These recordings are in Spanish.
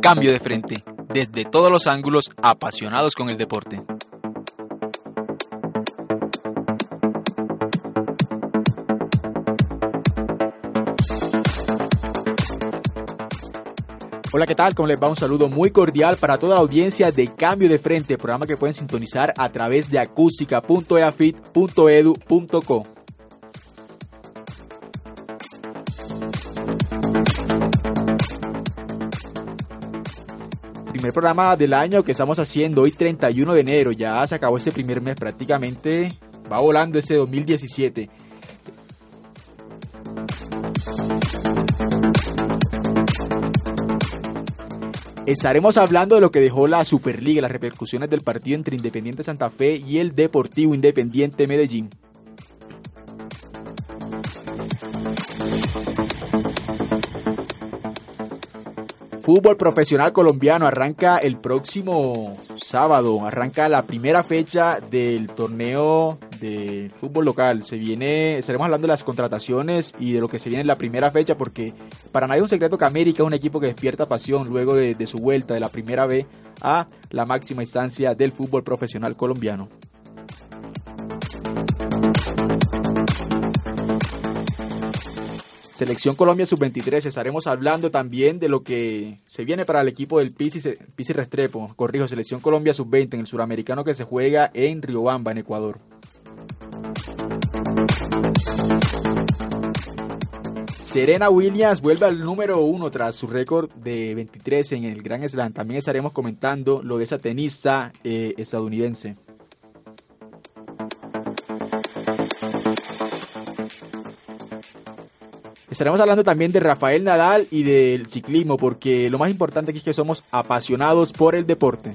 Cambio de frente, desde todos los ángulos, apasionados con el deporte. Hola, ¿qué tal? ¿Cómo les va? Un saludo muy cordial para toda la audiencia de Cambio de Frente, programa que pueden sintonizar a través de acústica.eafit.edu.co. Primer programa del año que estamos haciendo hoy 31 de enero, ya se acabó este primer mes prácticamente, va volando ese 2017. Estaremos hablando de lo que dejó la Superliga, las repercusiones del partido entre Independiente Santa Fe y el Deportivo Independiente Medellín. Fútbol profesional colombiano arranca el próximo sábado, arranca la primera fecha del torneo de fútbol local. Se viene, estaremos hablando de las contrataciones y de lo que se viene en la primera fecha porque para nadie es un secreto que América es un equipo que despierta pasión luego de, de su vuelta de la primera B a la máxima instancia del fútbol profesional colombiano. Selección Colombia Sub-23, estaremos hablando también de lo que se viene para el equipo del Pisi, Restrepo, corrijo, Selección Colombia Sub-20 en el suramericano que se juega en Riobamba, en Ecuador. Serena Williams vuelve al número uno tras su récord de 23 en el Grand Slam. También estaremos comentando lo de esa tenista eh, estadounidense. Estaremos hablando también de Rafael Nadal y del ciclismo, porque lo más importante aquí es que somos apasionados por el deporte.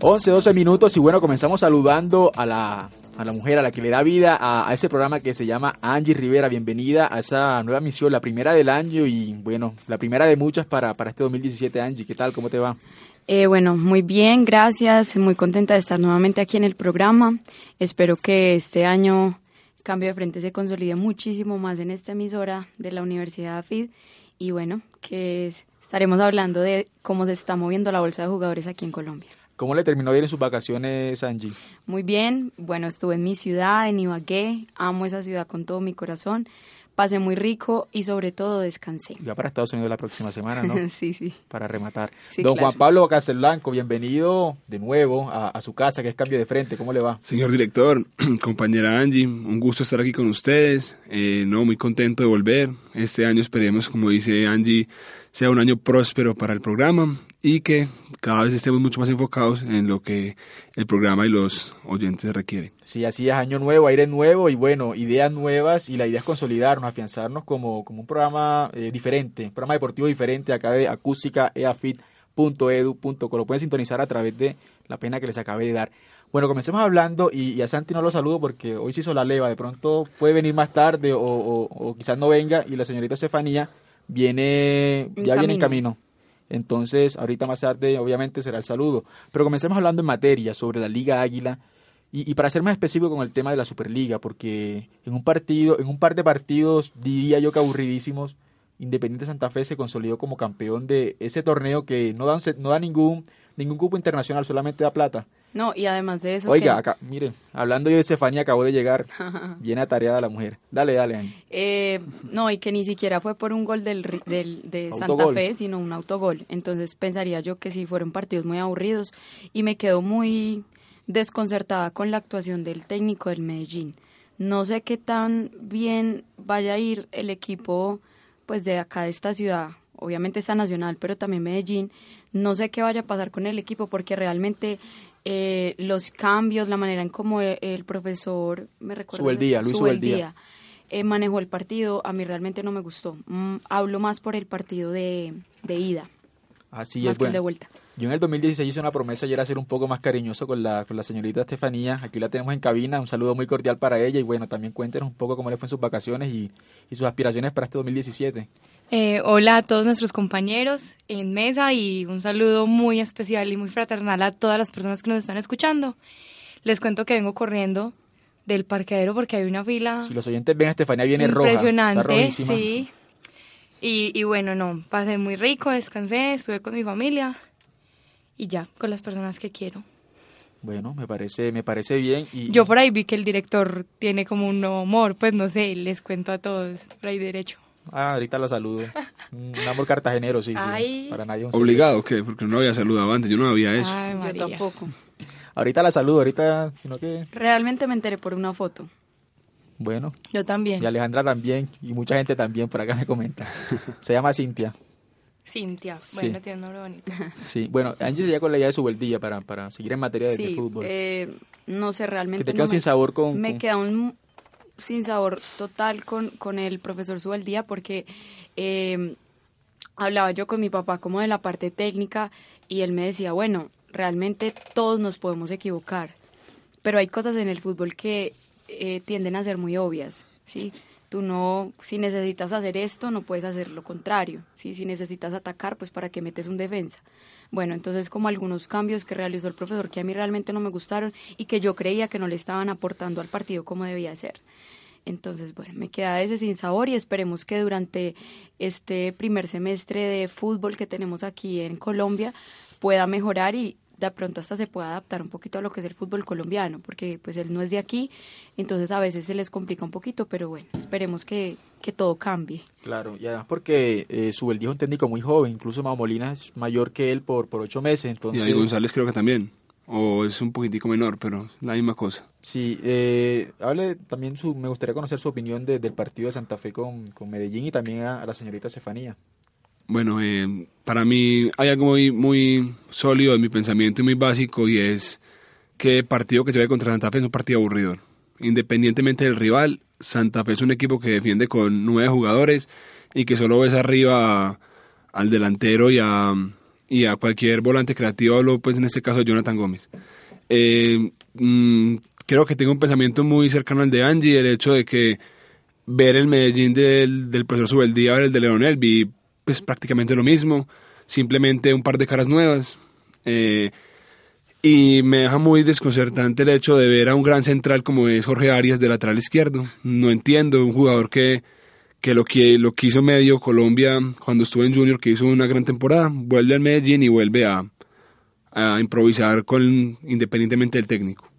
Once, 12 minutos y bueno, comenzamos saludando a la, a la mujer, a la que le da vida a, a, ese programa que se llama Angie Rivera. Bienvenida a esa nueva misión, la primera del año y bueno, la primera de muchas para, para este 2017. Angie, ¿qué tal? ¿Cómo te va? Eh, bueno, muy bien, gracias. Muy contenta de estar nuevamente aquí en el programa. Espero que este año Cambio de Frente se consolide muchísimo más en esta emisora de la Universidad AFID y bueno, que estaremos hablando de cómo se está moviendo la bolsa de jugadores aquí en Colombia. ¿Cómo le terminó ir en sus vacaciones, Angie? Muy bien, bueno, estuve en mi ciudad, en Ibagué, amo esa ciudad con todo mi corazón pasé muy rico y sobre todo descansé. Ya para Estados Unidos la próxima semana, ¿no? sí, sí. Para rematar. Sí, Don claro. Juan Pablo Castelblanco, bienvenido de nuevo a, a, su casa, que es Cambio de Frente. ¿Cómo le va? Señor director, compañera Angie, un gusto estar aquí con ustedes. Eh, no, muy contento de volver. Este año esperemos, como dice Angie, sea un año próspero para el programa y que cada vez estemos mucho más enfocados en lo que el programa y los oyentes requieren. Sí, así es, año nuevo, aire nuevo y bueno, ideas nuevas y la idea es consolidarnos, afianzarnos como, como un programa eh, diferente, un programa deportivo diferente acá de acústica eafit.edu.co. Lo pueden sintonizar a través de la pena que les acabé de dar. Bueno, comencemos hablando y, y, a Santi no lo saludo porque hoy se hizo la leva, de pronto puede venir más tarde o, o, o quizás no venga y la señorita Estefanía viene, ya camino. viene en camino. Entonces, ahorita más tarde, obviamente, será el saludo. Pero comencemos hablando en materia sobre la Liga Águila. Y, y, para ser más específico con el tema de la Superliga, porque en un partido, en un par de partidos, diría yo que aburridísimos, Independiente Santa Fe se consolidó como campeón de ese torneo que no da, no da ningún, ningún cupo internacional, solamente da plata. No, y además de eso. Oiga, acá, miren, hablando yo de Estefanía, acabó de llegar. Viene atareada la mujer. Dale, dale, Ani. Eh, no, y que ni siquiera fue por un gol del, del, de Santa Fe, sino un autogol. Entonces pensaría yo que sí fueron partidos muy aburridos. Y me quedo muy desconcertada con la actuación del técnico del Medellín. No sé qué tan bien vaya a ir el equipo pues de acá de esta ciudad. Obviamente está Nacional, pero también Medellín. No sé qué vaya a pasar con el equipo porque realmente eh, los cambios, la manera en cómo el, el profesor, me recuerdo, Subeldía, Luis Subeldía, Subeldía eh, manejó el partido, a mí realmente no me gustó. Mm, hablo más por el partido de, de ida. Así más es, bueno. de vuelta. Yo en el 2016 hice una promesa y era ser un poco más cariñoso con la, con la señorita Estefanía. Aquí la tenemos en cabina. Un saludo muy cordial para ella. Y bueno, también cuéntenos un poco cómo le fue en sus vacaciones y, y sus aspiraciones para este 2017. Eh, hola a todos nuestros compañeros en mesa y un saludo muy especial y muy fraternal a todas las personas que nos están escuchando. Les cuento que vengo corriendo del parqueadero porque hay una fila. Si los oyentes ven, Estefanía viene roja. Impresionante, sí. Y, y bueno, no, pasé muy rico, descansé, estuve con mi familia y ya, con las personas que quiero. Bueno, me parece, me parece bien. Y, Yo por ahí vi que el director tiene como un nuevo amor, pues no sé, les cuento a todos, por ahí derecho. Ah, ahorita la saludo. Un amor cartagenero, sí, sí. Para nadie ¿Obligado qué? Porque no había saludado antes, yo no había eso. Ay, yo tampoco. Ahorita la saludo, ahorita, sino que... Realmente me enteré por una foto. Bueno. Yo también. Y Alejandra también, y mucha gente también por acá me comenta. Se llama Cintia. Cintia, bueno, tiene un nombre bonito. Sí, bueno, Angie ya con la idea de su vueltilla para, para seguir en materia de, fútbol. Eh, no sé, realmente. Que te quedó sin sabor con. Me queda un sin sabor total con, con el profesor Subeldía porque eh, hablaba yo con mi papá como de la parte técnica y él me decía, bueno, realmente todos nos podemos equivocar, pero hay cosas en el fútbol que eh, tienden a ser muy obvias, ¿sí? Tú no, si necesitas hacer esto, no puedes hacer lo contrario. Si necesitas atacar, pues para qué metes un defensa. Bueno, entonces como algunos cambios que realizó el profesor que a mí realmente no me gustaron y que yo creía que no le estaban aportando al partido como debía ser. Entonces, bueno, me queda ese sin sabor y esperemos que durante este primer semestre de fútbol que tenemos aquí en Colombia pueda mejorar y de pronto hasta se pueda adaptar un poquito a lo que es el fútbol colombiano, porque pues él no es de aquí, entonces a veces se les complica un poquito, pero bueno, esperemos que, que todo cambie. Claro, y además porque eh, Subeldía es un técnico muy joven, incluso Mau Molina es mayor que él por, por ocho meses, entonces... Y ahí González creo que también, o es un poquitico menor, pero la misma cosa. Sí, eh, hable también, su, me gustaría conocer su opinión del partido de Santa Fe con, con Medellín y también a, la señorita Estefanía. Bueno, eh, para mí hay algo muy, muy sólido en mi pensamiento y muy básico y es que el partido que se ve contra Santa Fe es un partido aburrido. Independientemente del rival, Santa Fe es un equipo que defiende con nueve jugadores y que solo ves arriba al delantero y a, y a cualquier volante creativo, hablo pues en este caso Jonathan Gómez. Eh, mm, creo que tengo un pensamiento muy cercano al de Angie, el hecho de que ver el Medellín del, del profesor Subeldía, ver el de Leonel, vi pues prácticamente lo mismo, simplemente un par de caras nuevas. Eh, y me deja muy desconcertante el hecho de ver a un gran central como es Jorge Arias de lateral izquierdo. No entiendo, un jugador que, que lo, que lo quiso medio Colombia cuando estuvo en Junior, que hizo una gran temporada, vuelve al Medellín y vuelve a, improvisar con independientemente del técnico.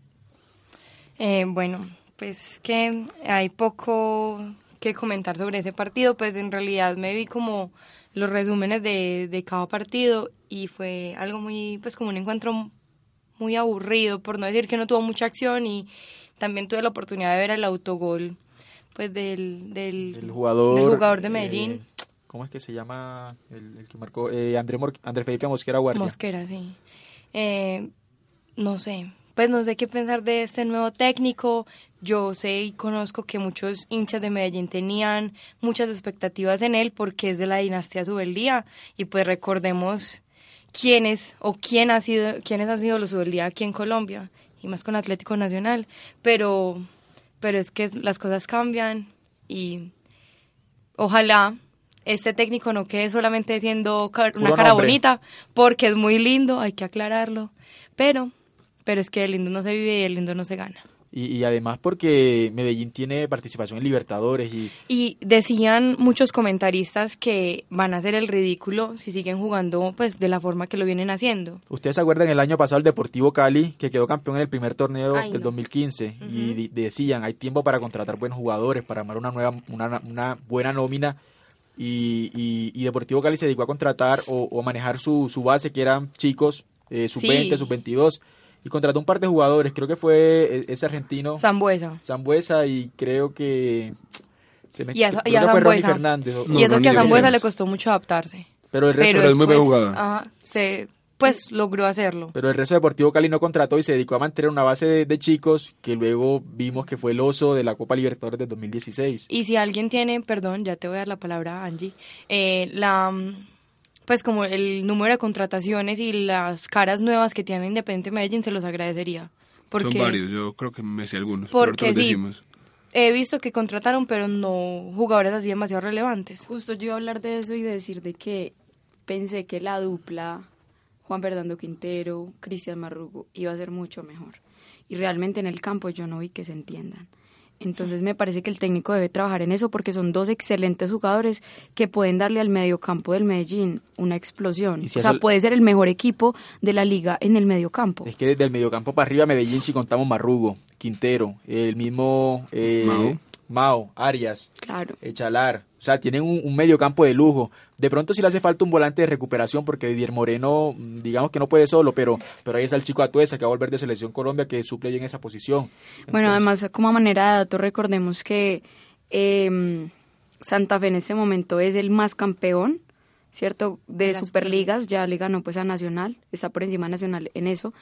Eh, bueno, pues que hay poco que comentar sobre ese partido, pues en realidad me vi como los resúmenes de, de cada partido y fue algo muy, pues como un encuentro muy aburrido, por no decir que no tuvo mucha acción y también tuve la oportunidad de ver el autogol pues del, del, jugador, jugador de Medellín. Eh, ¿Cómo es que se llama el, que marcó? Eh, André, André Felipe Mosquera Guardia. Mosquera, sí. Eh, no sé, pues no sé qué pensar de este nuevo técnico. Yo sé y conozco que muchos hinchas de Medellín tenían muchas expectativas en él porque es de la dinastía Subeldía. Y pues recordemos quiénes o quién ha sido quiénes han sido los Subeldía aquí en Colombia y más con Atlético Nacional, pero pero es que las cosas cambian y ojalá este técnico no quede solamente siendo una cara bonita porque es muy lindo, hay que aclararlo, pero pero es que el lindo no se vive y el lindo no se gana. Y, además porque Medellín tiene participación en Libertadores y... Y decían muchos comentaristas que van a hacer el ridículo si siguen jugando pues de la forma que lo vienen haciendo. ¿Ustedes se acuerdan el año pasado el Deportivo Cali que quedó campeón en el primer torneo del 2015? Y decían, hay tiempo para contratar buenos jugadores, para armar una, nueva, una, una buena nómina. Y, y, Deportivo Cali se dedicó a contratar o, manejar su, su base que eran chicos, eh, sub-20, sub-22 y contrató un par de jugadores, creo que fue e, ese argentino. Zambuesa. Zambuesa y creo que... Se me, y a, y Zambuesa. Fernández, y eso que a Zambuesa le costó mucho adaptarse. Pero el resto pero es muy buen jugador. Ajá, se, pues logró hacerlo. Pero el resto de Deportivo Cali no contrató y se dedicó a mantener una base de, de, chicos que luego vimos que fue el oso de la Copa Libertadores de 2016. Y si alguien tiene, perdón, ya te voy a dar la palabra, Angie, eh, la pues como el número de contrataciones y las caras nuevas que tiene Independiente Medellín se los agradecería. Porque, Son varios, yo creo que me sé algunos. Porque sí, he visto que contrataron, pero no jugadores así demasiado relevantes. Justo yo iba a hablar de eso y decir de que pensé que la dupla Juan Fernando Quintero, Cristian Marrugo iba a ser mucho mejor. y realmente en el campo yo no vi que se entiendan. Entonces me parece que el técnico debe trabajar en eso porque son dos excelentes jugadores que pueden darle al mediocampo del Medellín una explosión. o sea, puede ser el mejor equipo de la liga en el mediocampo. Es que desde el mediocampo para arriba Medellín si contamos Marrugo, Quintero, el mismo eh, Mao. Mao, Arias, claro. Echalar, o sea, tienen un, medio campo de lujo. De pronto sí le hace falta un volante de recuperación porque Didier Moreno, mm, digamos que no puede solo, pero, pero ahí está el chico Atuesa que va a volver de Selección Colombia que suple en esa posición. bueno, además, como manera de dato, recordemos que em, Santa Fe en este momento es el más campeón, ¿cierto? De, Superligas, ya le ganó pues a Nacional, está por encima Nacional en eso.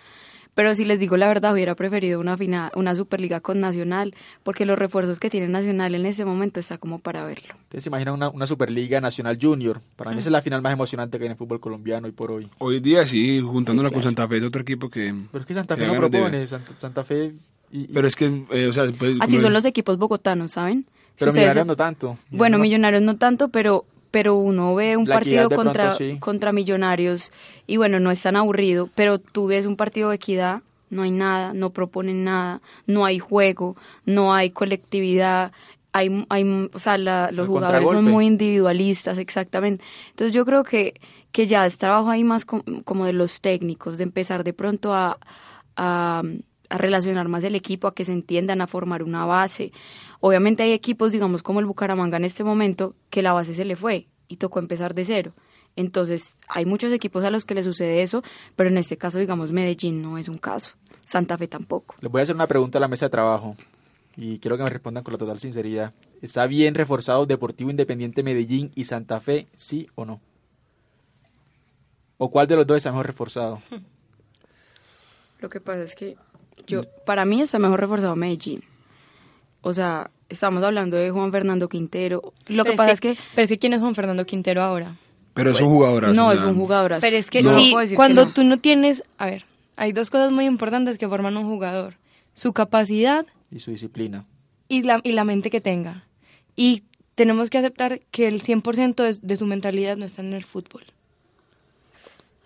Pero si les digo la verdad, hubiera preferido una, final, una Superliga con Nacional, porque los refuerzos que tiene Nacional en ese momento está como para verlo. ¿Ustedes se imaginan una, Superliga Nacional Junior? Para mí esa es la final más emocionante que hay en el fútbol colombiano hoy por hoy. Hoy día sí, juntándola con Santa Fe es otro equipo que... Pero es que Santa Fe no propone, Santa, Fe... Pero es que, eh, o sea... Pues, Así son los equipos bogotanos, ¿saben? pero Millonarios no tanto. Bueno, Millonarios no tanto, pero pero uno ve un partido contra, contra Millonarios y bueno, no es tan aburrido, pero tú ves un partido de equidad, no hay nada, no proponen nada, no hay juego, no hay colectividad, hay, hay o sea, los jugadores son muy individualistas, exactamente. Entonces yo creo que, que ya es trabajo ahí más como de los técnicos, de empezar de pronto a, a, a relacionar más el equipo, a que se entiendan, a formar una base, Obviamente hay equipos, digamos como el Bucaramanga en este momento, que la base se le fue y tocó empezar de cero. Entonces, hay muchos equipos a los que le sucede eso, pero en este caso, digamos, Medellín no es un caso. Santa Fe tampoco. Les voy a hacer una pregunta a la mesa de trabajo y quiero que me respondan con la total sinceridad. ¿Está bien reforzado Deportivo Independiente Medellín y Santa Fe, sí o no? ¿O cuál de los dos está mejor reforzado? Lo que pasa es que yo, para mí está mejor reforzado Medellín o sea, estamos hablando de Juan Fernando Quintero. Lo que pasa es que, Pero es que ¿quién es Juan Fernando Quintero ahora? Pero es un jugador. No, es un jugador. Pero es que cuando tú no tienes... A ver, hay dos cosas muy importantes que forman un jugador. Su capacidad... Y su disciplina. Y la, y la mente que tenga. Y tenemos que aceptar que el 100% de, de su mentalidad no está en el fútbol.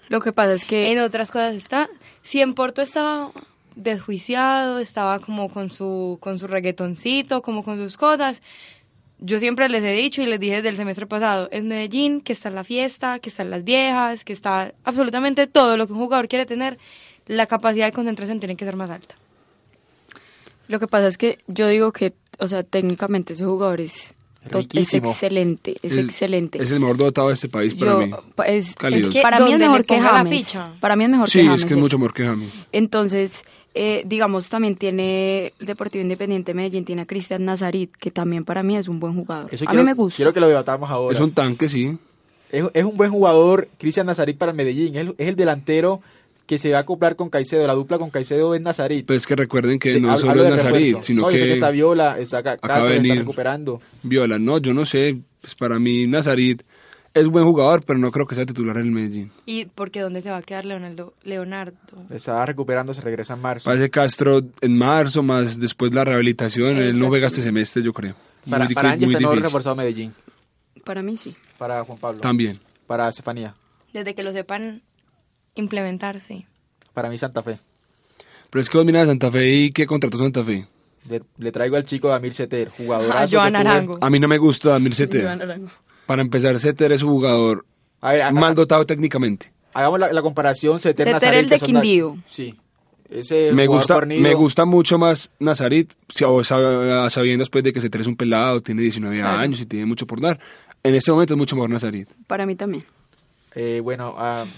Lo que pasa es que... En otras cosas está... Si en Porto estaba desjuiciado, estaba como con su, con su reggaetoncito, como con sus cosas. Yo siempre les he dicho y les dije desde el semestre pasado, es Medellín, que está la fiesta, que están las viejas, que está absolutamente todo lo que un jugador quiere tener, la capacidad de concentración tiene que ser más alta. Lo que pasa es que yo digo que, o sea, técnicamente ese jugador es es excelente, es, excelente. Es el mejor dotado de este país para mí. Es, para mí es mejor que James. Para mí es mejor que James. Sí, es que es mucho mejor que James. Entonces, eh, digamos, también tiene el Deportivo Independiente Medellín, tiene a Cristian Nazarit, que también para mí es un buen jugador. a mí me gusta. Quiero que lo debatamos ahora. Es un tanque, sí. Es, un buen jugador, Cristian Nazarit para Medellín. Es, es, el delantero que se va a acoplar con Caicedo. La dupla con Caicedo es Nazarit. Pues que recuerden que no solo es Nazarit, sino que, que está Viola, está acá, acaba de venir recuperando. Viola, no, yo no sé. Pues para mí Nazarit es buen jugador, pero no creo que sea titular en el Medellín. ¿Y porque dónde se va a quedar Leonardo? Leonardo? Está recuperando, se regresa en marzo. Parece Castro en marzo, más después la rehabilitación. Él no juega este semestre, yo creo. Para, muy, para muy está reforzado Medellín. Para mí sí. Para Juan Pablo. También. Para Estefanía. Desde que lo sepan implementarse. Para mí Santa Fe. Pero es que vos miras Santa Fe y ¿qué contrató Santa Fe? Le, traigo al chico Damir Seter, jugador. A Joan Arango. A mí no me gusta Damir Seter. Para empezar, Seter es un jugador mal dotado técnicamente. Hagamos la, comparación Seter, Seter el de Quindío. Sí. me gusta, me gusta mucho más Nazarit, sabiendo después de que Seter es un pelado, tiene 19 años y tiene mucho por dar. En este momento es mucho mejor Nazarit. Para mí también. Eh, bueno,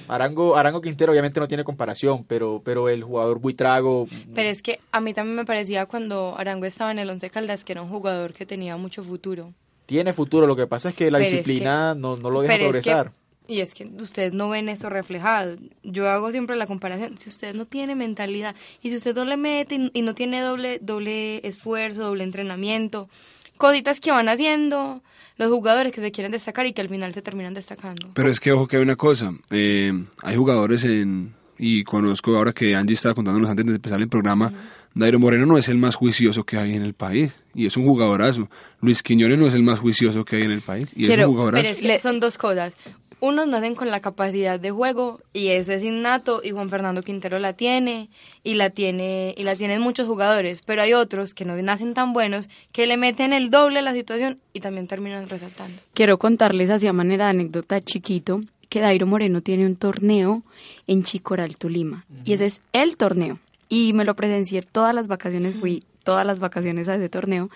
Arango, Arango Quintero obviamente no tiene comparación, pero, pero el jugador Buitrago... Pero es que a mí también me parecía cuando Arango estaba en el Once Caldas que era un jugador que tenía mucho futuro. Tiene futuro, lo que pasa es que la disciplina no, no, lo deja progresar. y es que ustedes no ven eso reflejado. Yo hago siempre la comparación. Si usted no tiene mentalidad y si usted no le mete y no tiene doble, doble esfuerzo, doble entrenamiento, cositas que van haciendo los jugadores que se quieren destacar y que al final se terminan destacando. Pero es que ojo que hay una cosa, eh, hay jugadores en y conozco ahora que Angie estaba contándonos antes de empezar el programa Dairo Moreno no es el más juicioso que hay en el país y es un jugadorazo. Luis Quiñones no es el más juicioso que hay en el país y es un jugadorazo. Pero es que son dos cosas. Unos nacen con la capacidad de juego y eso es innato y Juan Fernando Quintero la tiene y la tiene y la tienen muchos jugadores, pero hay otros que no nacen tan buenos que le meten el doble a la situación y también terminan resaltando. Quiero contarles así a manera de anécdota chiquito que Dairo Moreno tiene un torneo en Chicoral, Tolima y ese es el torneo y me lo presencié todas las vacaciones, fui todas las vacaciones a ese torneo.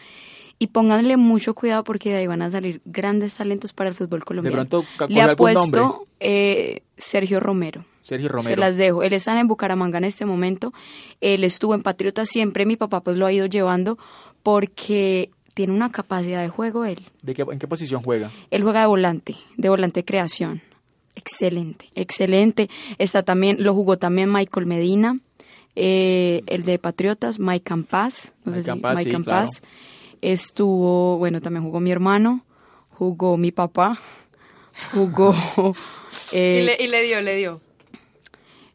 Y pónganle mucho cuidado porque de ahí van a salir grandes talentos para el fútbol colombiano. De pronto, Le ha puesto eh, Sergio Romero. Sergio Romero. Se las dejo. Él está en Bucaramanga en este momento. Él estuvo en Patriotas siempre. Mi papá pues lo ha ido llevando porque tiene una capacidad de juego él. ¿De qué, ¿En qué posición juega? Él juega de volante, de volante creación. Excelente, excelente. Está también, lo jugó también Michael Medina eh, el de Patriotas, Mike Campas, no sé si Mike Campas. Estuvo, bueno, también jugó mi hermano, jugó mi papá, jugó... Eh, y, le, dio, le dio.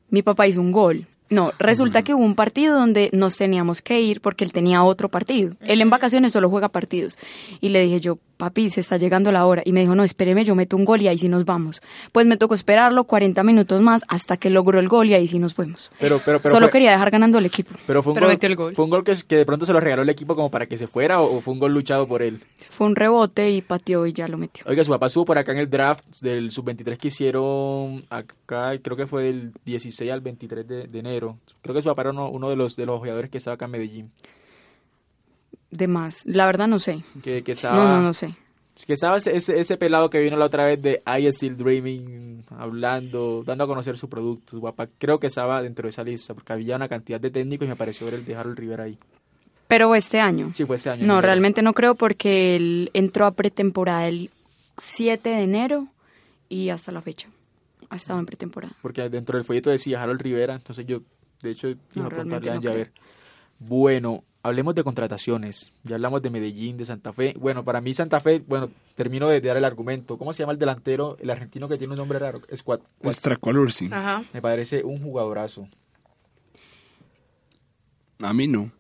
Mi papá hizo un gol. No, resulta que hubo un partido donde nos teníamos que ir porque él tenía otro partido. Él en vacaciones solo juega partidos. Y le dije yo, papi, se está llegando la hora. Y me dijo, no, espéreme, yo meto un gol y ahí sí nos vamos. Pues me tocó esperarlo 40 minutos más hasta que logró el gol y ahí sí nos fuimos. Pero, pero, pero Solo quería dejar ganando al equipo. Pero fue un gol, el gol. ¿Fue un gol que, que, de pronto se lo regaló el equipo como para que se fuera o, fue un gol luchado por él? Fue un rebote y pateó y ya lo metió. Oiga, su papá estuvo por acá en el draft del sub-23 que hicieron acá, creo que fue del 16 al 23 de, enero. Creo que su papá era uno, de, los, de los jugadores que estaba acá en Medellín. De más, la verdad no sé. Que, que estaba... No, no, no sé que estaba ese, ese, pelado que vino la otra vez de I Still Dreaming, hablando, dando a conocer su producto, su papá, creo que estaba dentro de esa lista, porque había una cantidad de técnicos y me pareció ver el de Harold Rivera ahí. Pero este año. Sí, fue este año. No, realmente no creo porque él entró a pretemporada el 7 de enero y hasta la fecha. Ha estado en pretemporada. Porque dentro del folleto decía Harold Rivera, entonces yo, de hecho, iba a preguntarle a ver. Bueno, hablemos de contrataciones. Ya hablamos de Medellín, de Santa Fe. Bueno, para mí Santa Fe, bueno, termino de, dar el argumento. ¿Cómo se llama el delantero, el argentino que tiene un nombre raro? Squad. Ajá. Me parece un jugadorazo. A mí no.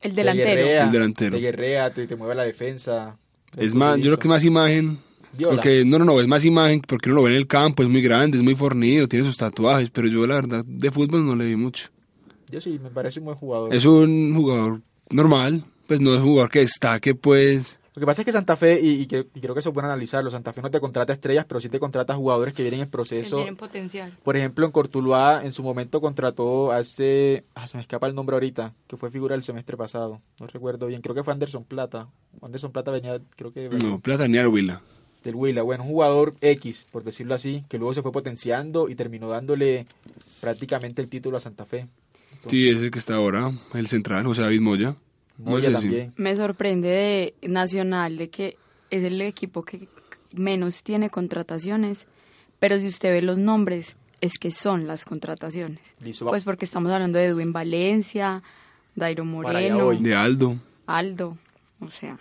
El delantero. el delantero. Te guerrea, te, mueve la defensa. Es más, yo creo que más imagen. Porque, no, no, no, es más imagen porque uno lo ve en el campo, es muy grande, es muy fornido, tiene sus tatuajes, pero yo la verdad de fútbol no le vi mucho. Yo sí, me parece un buen jugador. Es un jugador normal, pues no es un jugador que destaque, pues. Lo que pasa es que Santa Fe, y, creo que eso es bueno analizarlo, Santa Fe no te contrata estrellas, pero sí te contrata jugadores que vienen en proceso. tienen potencial. Por ejemplo, en Cortuluá en su momento contrató hace, ah, se me escapa el nombre ahorita, que fue figura del semestre pasado, no recuerdo bien, creo que fue Anderson Plata. Anderson Plata venía, creo que... No, Plata venía del Huila. Del Huila, bueno, un jugador X, por decirlo así, que luego se fue potenciando y terminó dándole prácticamente el título a Santa Fe. Sí, ese que está ahora, el central, José David Moya. Me sorprende de Nacional de que es el equipo que menos tiene contrataciones, pero si usted ve los nombres, es que son las contrataciones. pues porque estamos hablando de Edwin Valencia, Dairo Moreno, de Aldo. Aldo, o sea.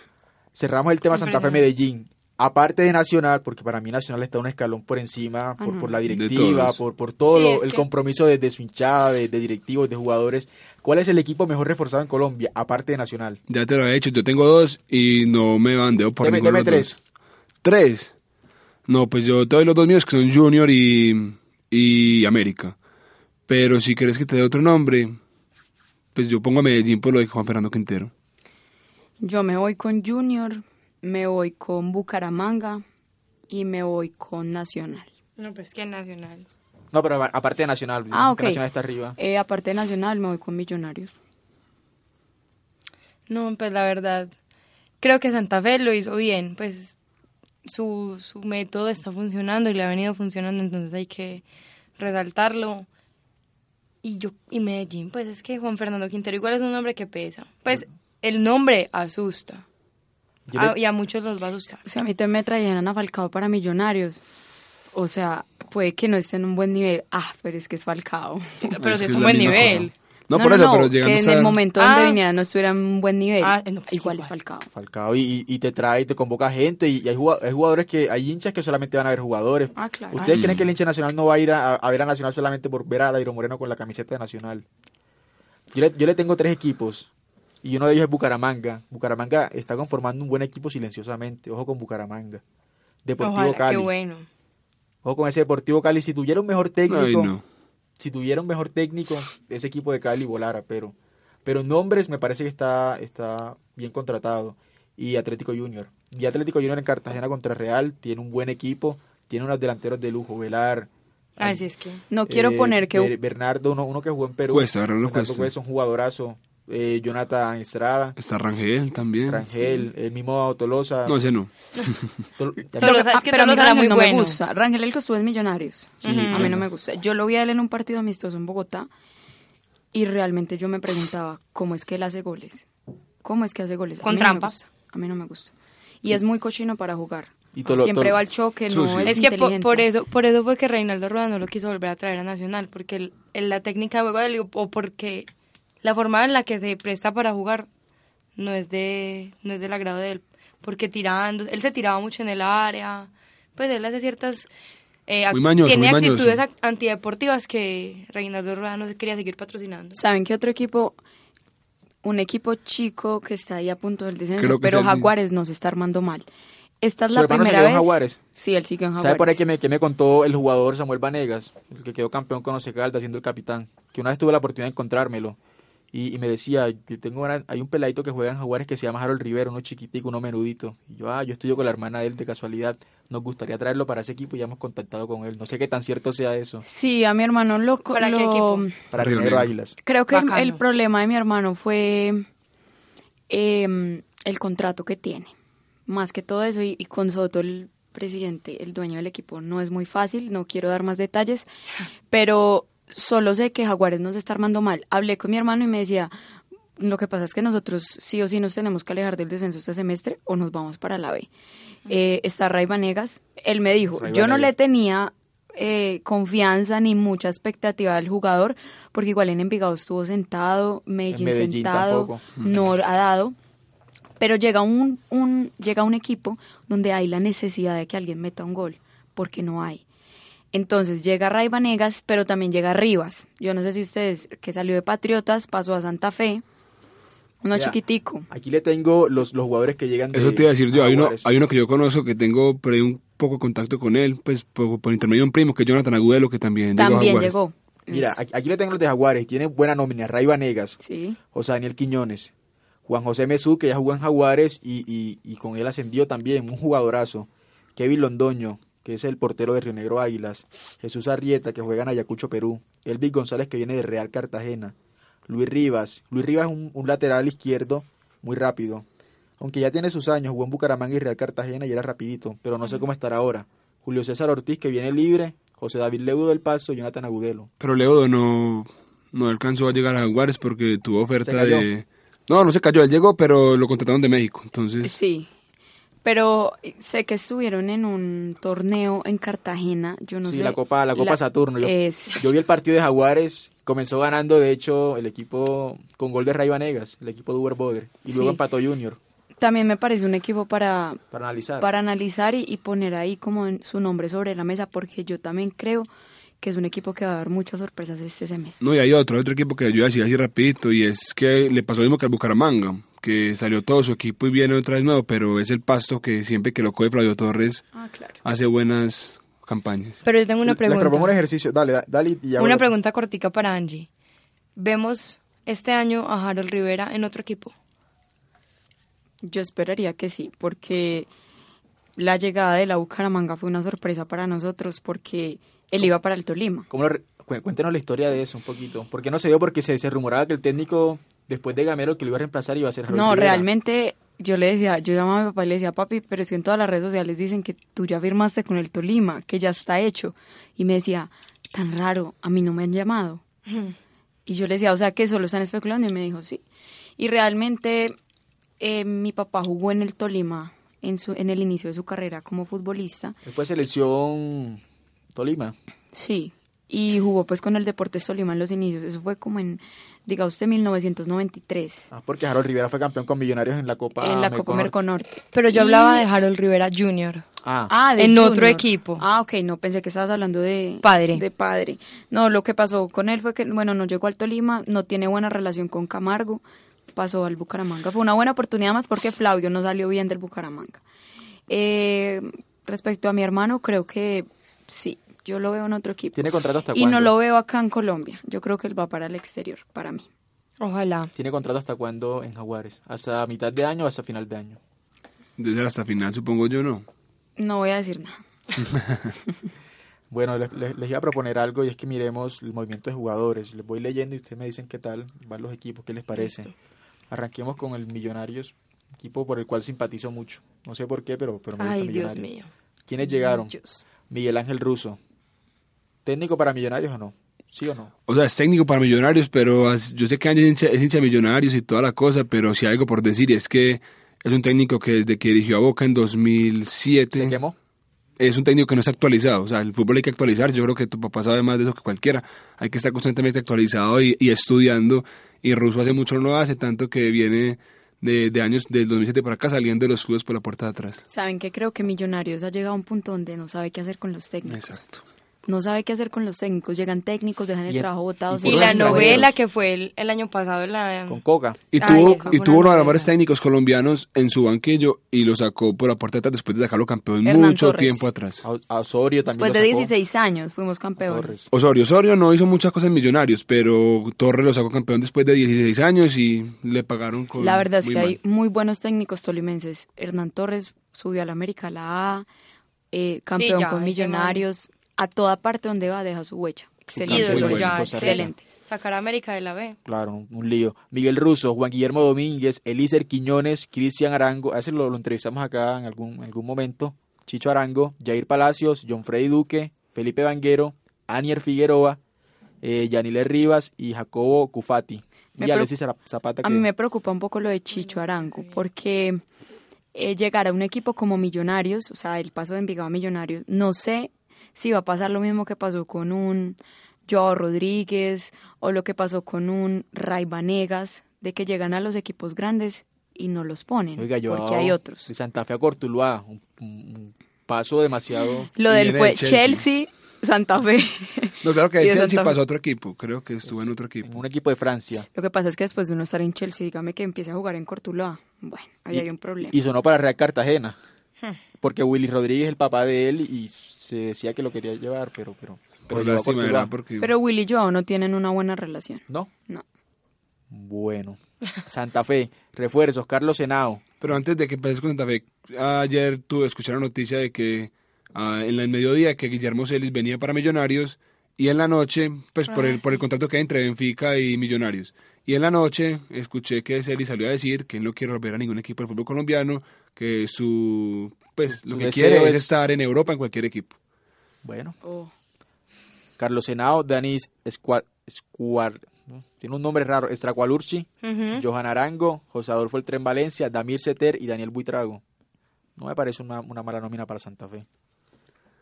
Cerramos el tema Santa Fe Medellín. Aparte de Nacional, porque para mí Nacional está un escalón por encima, por, por la directiva, por, por todo el compromiso de, de su hinchada, de, de directivos, de jugadores. ¿Cuál es el equipo mejor reforzado en Colombia, aparte de Nacional? Ya te lo he hecho, yo tengo dos y no me bandeo por deme, deme tres. ¿Tres? No, pues yo te doy los dos míos que son Junior y, y América. Pero si quieres que te dé otro nombre, pues yo pongo a Medellín por lo de Juan Fernando Quintero. Yo me voy con Junior, me voy con Bucaramanga y me voy con Nacional. No, pues que Nacional. No, pero aparte de Nacional, ah, Nacional está arriba. Eh, aparte de Nacional, me voy con Millonarios. No, pues la verdad, creo que Santa Fe lo hizo bien, pues su, su método está funcionando y le ha venido funcionando, entonces hay que resaltarlo. Y yo y Medellín, pues es que Juan Fernando Quintero igual es un nombre que pesa. Pues el nombre asusta. Y a muchos los va a asustar. O sea, a mí te me traían a Falcao para Millonarios o sea, puede que no esté en un buen nivel. Ah, pero es que es Falcao. pero si es, un buen nivel. No, por eso, pero llegando que en el momento donde ah. viniera no estuviera en un buen nivel. Ah, pues igual, es Falcao. Falcao y, y, te trae, te convoca gente y, hay, jugadores que, hay hinchas que solamente van a ver jugadores. Ah, claro. ¿Ustedes creen que el hincha nacional no va a ir a, ver a Nacional solamente por ver a Dairo Moreno con la camiseta de Nacional? Yo le, yo le tengo tres equipos y uno de ellos es Bucaramanga. Bucaramanga está conformando un buen equipo silenciosamente. Ojo con Bucaramanga. Deportivo Ojalá, Cali. qué bueno. Ojo con ese Deportivo Cali. Si tuviera un mejor técnico, Ay, no. si tuviera un mejor técnico, ese equipo de Cali volara, pero pero en nombres me parece que está está bien contratado y Atlético Junior. Y Atlético Junior en Cartagena contra Real tiene un buen equipo, tiene unos delanteros de lujo, Velar. Así es que. No quiero eh, poner que Ber- Bernardo, uno, uno que jugó en Perú. Cuesta, Bernardo Cuesta. Cuesta, un jugadorazo. Eh, Jonathan Estrada, Está Rangel también. Rangel, el mismo Tolosa. No, ese no. Tol- Pero lo sabes ah, que pero a mí Tolosa era muy no bueno. me gusta. Rangel el que estuvo en Millonarios. Sí, a mí no me gusta. Yo lo vi a él en un partido amistoso en Bogotá y realmente yo me preguntaba cómo es que él hace goles. ¿Cómo es que hace goles? Con mí no me trampa. gusta. A mí no me gusta. Y es muy cochino para jugar. Y Tolo- Siempre Tolo- va al choque, no es, Es que por eso por eso fue que Reinaldo Rueda no lo quiso volver a traer a Nacional, porque el- el- la técnica de juego de él, o porque la forma en la que se presta para jugar no es de no es del agrado de él, porque tirando, él se tiraba mucho en el área, pues él hace ciertas eh, mañoso, tiene muy mañoso. actitudes ac- antideportivas que Reinaldo Rueda no se quería seguir patrocinando. ¿Saben qué otro equipo? Un equipo chico que está ahí a punto del descenso, pero Jaguares no se está armando mal. Esta es la primera quedó en vez. Jaguares. Sí, él sigue en Jaguares. ¿Sabe por ahí que me, que me contó el jugador Samuel Vanegas, el que quedó campeón con Once Caldas siendo el capitán? Que una vez tuve la oportunidad de encontrármelo y, y me decía, yo tengo una- hay un peladito que juega en Jaguares que se llama Harold Rivera, uno chiquitico, uno menudito. Y yo, ah, yo estudio con la hermana de él de casualidad, nos gustaría traerlo para ese equipo y ya hemos contactado con él. No sé qué tan cierto sea eso. Sí, a mi hermano lo... ¿Para qué lo- equipo? Para Negro. Águilas. Creo que el, Bacano. el problema de mi hermano fue em, el contrato que tiene. Más que todo eso, y, y con Soto, el presidente, el dueño del equipo, no es muy fácil, no quiero dar más detalles, pero solo sé que Jaguares nos está armando mal. Hablé con mi hermano y me decía, lo que pasa es que nosotros sí o sí nos tenemos que alejar del descenso este semestre o nos vamos para la B. Eh, está Ray Vanegas, él me dijo, Ray yo no le tenía eh, confianza ni mucha expectativa del jugador, porque igual en Envigado estuvo sentado, Medellín, En Medellín sentado, tampoco. no ha dado. Pero llega un, un, llega un equipo donde hay la necesidad de que alguien meta un gol, porque no hay. Entonces llega Ray Vanegas, pero también llega Rivas. Yo no sé si ustedes, que salió de Patriotas, pasó a Santa Fe, uno Mira, chiquitico. Aquí le tengo los, los jugadores que llegan de Eso te iba a decir yo. Hay uno, hay uno que yo conozco que tengo por ahí un poco de contacto con él, pues por, por intermedio de un primo que es Jonathan Agudelo, que también, llegó a También llegó. Mira, aquí, aquí le tengo los de Jaguares. Tiene buena nómina. Ray Vanegas, Sí. José Daniel Quiñones, Juan José Mesú, que ya jugó en Jaguares y, y, y con él ascendió también, un jugadorazo. Kevin Londoño, que es el portero de Río Negro Águilas. Jesús Arrieta, que juega en Ayacucho, Perú. Elvis González, que viene de Real Cartagena. Luis Rivas. Luis Rivas es un, un lateral izquierdo muy rápido. Aunque ya tiene sus años, jugó en Bucaramanga y Real Cartagena y era rapidito, pero no sé cómo estará ahora. Julio César Ortiz, que viene libre. José David Leudo del Paso y Jonathan Agudelo. Pero Leudo no, no alcanzó a llegar a Jaguares porque tuvo oferta de... No, no se cayó, él llegó, pero lo contrataron de México. Entonces, Sí, pero sé que estuvieron en un torneo en Cartagena, yo no sí, sé. la Copa, la Copa Saturno. Yo, Es, yo vi el partido de Jaguares, comenzó ganando, de hecho, el equipo con gol de Ray Vanegas, el equipo de Uber Boder, y luego Sí. empató Junior, también me parece un equipo para, para analizar. para analizar y, y poner ahí como su nombre sobre la mesa, porque yo también creo que es un equipo que va a dar muchas sorpresas este semestre. no, y hay otro, otro equipo que yo decía así rapidito, y es que le pasó lo mismo que al Bucaramanga, que salió todo su equipo y viene otra vez nuevo, pero es el pasto que siempre que lo coge Flavio Torres Ah, claro. hace buenas campañas. Pero yo tengo una pregunta. propongo un ejercicio, dale, da- dale y hago Una pregunta cortica para Angie. ¿Vemos este año a Harold Rivera en otro equipo? Yo esperaría que sí, porque la llegada de la Bucaramanga fue una sorpresa para nosotros, porque él iba para el Tolima. ¿Cómo lo cuéntenos la historia de eso un poquito. ¿Por qué no se dio? Porque se, se rumoraba que el técnico, después de Gamero, el que lo iba a reemplazar iba a ser Harold No, Rivera. realmente yo le decía, yo llamaba a mi papá y le decía, papi, pero es que en todas las redes sociales dicen que tú ya firmaste con el Tolima, que ya está hecho. Y me decía, tan raro, a mí no me han llamado. Y yo le decía, o sea, que solo están especulando. Y me dijo, sí. Y realmente eh, mi papá jugó en el Tolima en, su, en el inicio de su carrera como futbolista. Fue selección Tolima. Sí. Y jugó pues con el Deportes Tolima en los inicios. Eso fue como en diga usted 1993. Ah, porque Harold Rivera fue campeón con Millonarios en la Copa En la Copa Merconorte. Pero yo hablaba de Harold Rivera Jr. Ah, Ah, de En otro equipo. Ah, ok, no pensé que estabas hablando de Padre. De padre. No, lo que pasó con él fue que, bueno, no llegó al Tolima, no tiene buena relación con Camargo, pasó al Bucaramanga. Fue una buena oportunidad más porque Flavio no salió bien del Bucaramanga. Eh, respecto a mi hermano, creo que sí, yo lo veo en otro equipo. ¿Tiene contrato hasta y cuándo? no lo veo acá en Colombia. Yo creo que él va para el exterior, para mí. Ojalá. ¿Tiene contrato hasta cuándo en Jaguares? ¿Hasta mitad de año o hasta final de año? Desde hasta final, supongo yo, no. No voy a decir nada. Bueno, les, les- les iba a proponer algo y es que miremos el movimiento de jugadores. Les voy leyendo y ustedes me dicen qué tal van los equipos, qué les parece. Arranquemos con el Millonarios, equipo por el cual simpatizo mucho. No sé por qué, pero, pero me gusta Ay, Dios Millonarios. mío. ¿Quiénes llegaron? Dios. Miguel Ángel Russo. ¿Técnico para Millonarios o no? ¿Sí o no? O sea, es técnico para millonarios, pero yo sé que Ángel es hincha, de millonarios y toda la cosa, pero si hay algo por decir es que es un técnico que desde que dirigió a Boca en 2007 ¿Se quemó? es un técnico que no está actualizado. O sea, el fútbol hay que actualizar. Yo creo que tu papá sabe más de eso que cualquiera. Hay que estar constantemente actualizado y, y estudiando. Y Russo hace mucho no lo hace, tanto que viene de, de años del 2007 para acá saliendo de los clubes por la puerta de atrás. ¿Saben que Creo que Millonarios ha llegado a un punto donde no sabe qué hacer con los técnicos. Exacto. No sabe qué hacer con los técnicos. Llegan técnicos, dejan el Y trabajo botado. y la novela que fue el, el año pasado, la... Con Coca. Y Ay, tuvo, esa y tuvo uno de los mejores técnicos colombianos en su banquillo y lo sacó por la puerta de atrás después de sacarlo campeón Hernán mucho Torres. tiempo atrás. A, Osorio también Después de lo sacó. 16 años fuimos campeones. Osorio, Osorio no hizo muchas cosas en Millonarios, pero Torres lo sacó campeón después de 16 años y le pagaron con La verdad es que mal. hay muy buenos técnicos tolimenses. Hernán Torres subió a la América la A, eh, campeón ya, con Millonarios. A toda parte donde va deja su huella. Excelente. ídolo ya. Excelente. Sacar a América de la B. Claro, un, un lío. Miguel Russo, Juan Guillermo Domínguez, Elícer Quiñones, Cristian Arango, a ese lo, lo entrevistamos acá en algún, en algún momento, Chicho Arango, Jair Palacios, John Freddy Duque, Felipe Vanguero, Anier Figueroa, eh, Yanile Rivas y Jacobo Cufati. Me Y Alexis Zapata. A mí me preocupa un poco lo de Chicho Arango, porque eh, llegar a un equipo como Millonarios, o sea, el paso de Envigado a Millonarios, no sé si va a pasar lo mismo que pasó con un Joao Rodríguez o lo que pasó con un Ray Vanegas, de que llegan a los equipos grandes y no los ponen, Oiga, yo porque hay otros. de Santa Fe a Cortuluá, un, paso demasiado... Lo del fue Chelsea. Chelsea. Santa Fe. No, claro que el Chelsea pasó a otro equipo, creo que estuvo en otro en equipo. un equipo de Francia. Lo que pasa es que después de uno estar en Chelsea, dígame que empiece a jugar en Cortuluá. Bueno, ahí Y- hay un problema. Y sonó para Real Cartagena. Porque Willy Rodríguez es el papá de él y se decía que lo quería llevar, pero... pero, pero Por a lástima, Cortuluá. ¿verdad? Porque Pero Willy y Joao no tienen una buena relación. ¿No? No. Bueno. Santa Fe, refuerzos, Carlos Senao. Pero antes de que empieces con Santa Fe, ayer tuve escuché la noticia de que ah, en el mediodía que Guillermo Celis venía para Millonarios y en la noche, pues por el, por el contrato que hay entre Benfica y Millonarios. Y en la noche escuché que Celis salió a decir que él no quiere volver a ningún equipo del fútbol colombiano, que su pues Su lo que quiere es es- estar en Europa en cualquier equipo. Bueno, Oh. Carlos Senao, Danis Escua- Escuar, ¿no? tiene un nombre raro, Estracualurchi. Johan Arango, José Adolfo El Tren Valencia, Damir Seter y Daniel Buitrago. No me parece una, una mala nómina para Santa Fe.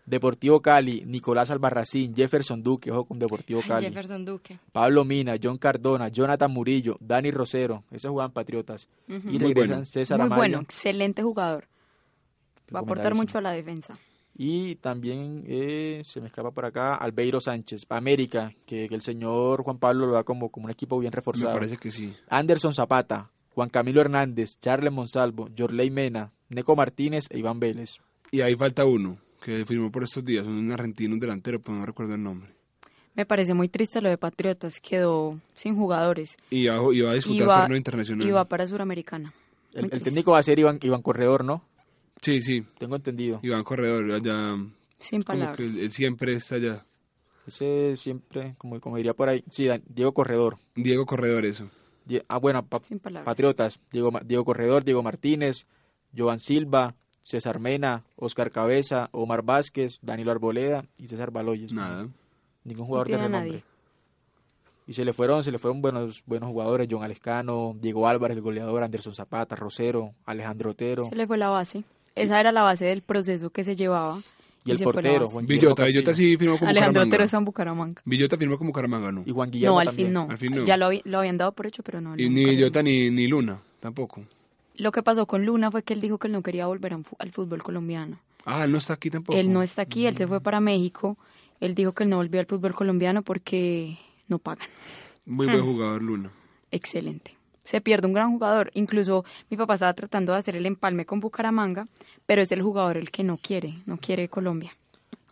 Deportivo Cali, Nicolás Albarracín, Jefferson Duque, ojo con Deportivo Ay, Cali. Jefferson Duque. Pablo Mina, John Cardona, Jonathan Murillo, Dani Rosero, esos juegan Patriotas. Y Muy regresan bueno. César Muy Amaya. bueno, excelente jugador. Va a aportar mucho a la defensa. Y también eh, se me escapa por acá Albeiro Sánchez, América, que, que el señor Juan Pablo lo da como, como un equipo bien Me reforzado. parece que sí. Anderson Zapata, Juan Camilo Hernández, Charles Monsalvo, Jorley Mena, Neco Martínez e Iván Vélez. Y ahí falta uno que firmó por estos días, un argentino, un delantero, pero no recuerdo el nombre. Me parece muy triste lo de Patriotas, quedó sin jugadores Y va, y va a disputar va- torneo internacional. y va para Suramericana. El, el técnico va a ser Iván, Iván Corredor, ¿no? Sí, sí, Tengo entendido. Iván Corredor, allá, Sin como que palabras. él, él siempre está allá. Ese siempre, como, como diría por ahí, sí, Diego Corredor. Diego Corredor, eso. Die- ah, bueno, pa- Sin palabras. Patriotas, Diego, Diego Corredor, Diego Martínez, Joan Silva, César Mena, Oscar Cabeza, Omar Vázquez, Danilo Arboleda y César Baloyes. Nada. Ningún jugador tiene de renombre. nadie. Y se le fueron, se le fueron buenos, buenos jugadores, John Alescano, Diego Álvarez, el goleador, Anderson Zapata, Rosero, Alejandro Otero. Se le fue la base. Esa era la base del proceso que se llevaba Y, el portero, Juan Villota, Villota sí firmó como Alejandro Otero está en Bucaramanga. Villota firmó como Bucaramanga, ¿no? Y Juan Guillermo No, al también. fin no. Al fin no. Ya lo, lo habían dado por hecho, pero no. Y ni lo- Villota ni, ni Luna, tampoco. Lo que pasó con Luna fue que él dijo que él no quería volver al fútbol colombiano. Ah, él no está aquí tampoco. Él no está aquí, él se fue para México. Él dijo que él no volvió al fútbol colombiano porque no pagan. Muy Hmm. buen jugador, Luna. Excelente. Se pierde un gran jugador. Incluso mi papá estaba tratando de hacer el empalme con Bucaramanga, pero es el jugador el que no quiere, no quiere Colombia.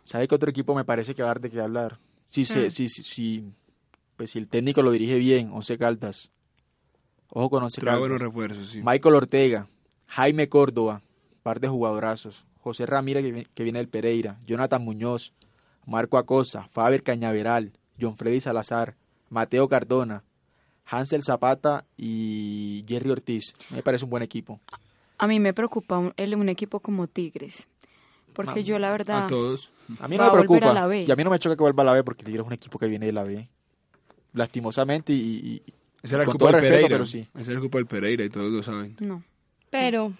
¿Sabe qué otro equipo me parece que va a dar de qué hablar? Si, Hmm. se, si, si, si- pues si el técnico lo dirige bien, Once Caldas. Ojo con Trae Caldas. buenos refuerzos, sí. Michael Ortega, Jaime Córdoba, par de jugadorazos. José Ramírez, que viene, del Pereira. Jonathan Muñoz, Marco Acosta, Faber Cañaveral, John Freddy Salazar, Mateo Cardona, Hansel Zapata y Jerry Ortiz. Me parece un buen equipo. A mí me preocupa un, el- un equipo como Tigres, porque yo la verdad... A todos. A mí Va no me preocupa. a la B. Y a mí no me choca que vuelva a la B porque Tigres es un equipo que viene de la B. Lastimosamente y, y- Ese era el con cupo del respeto, Pereira. pero sí. Ese era el cupo del Pereira y todos lo saben. No, Pero,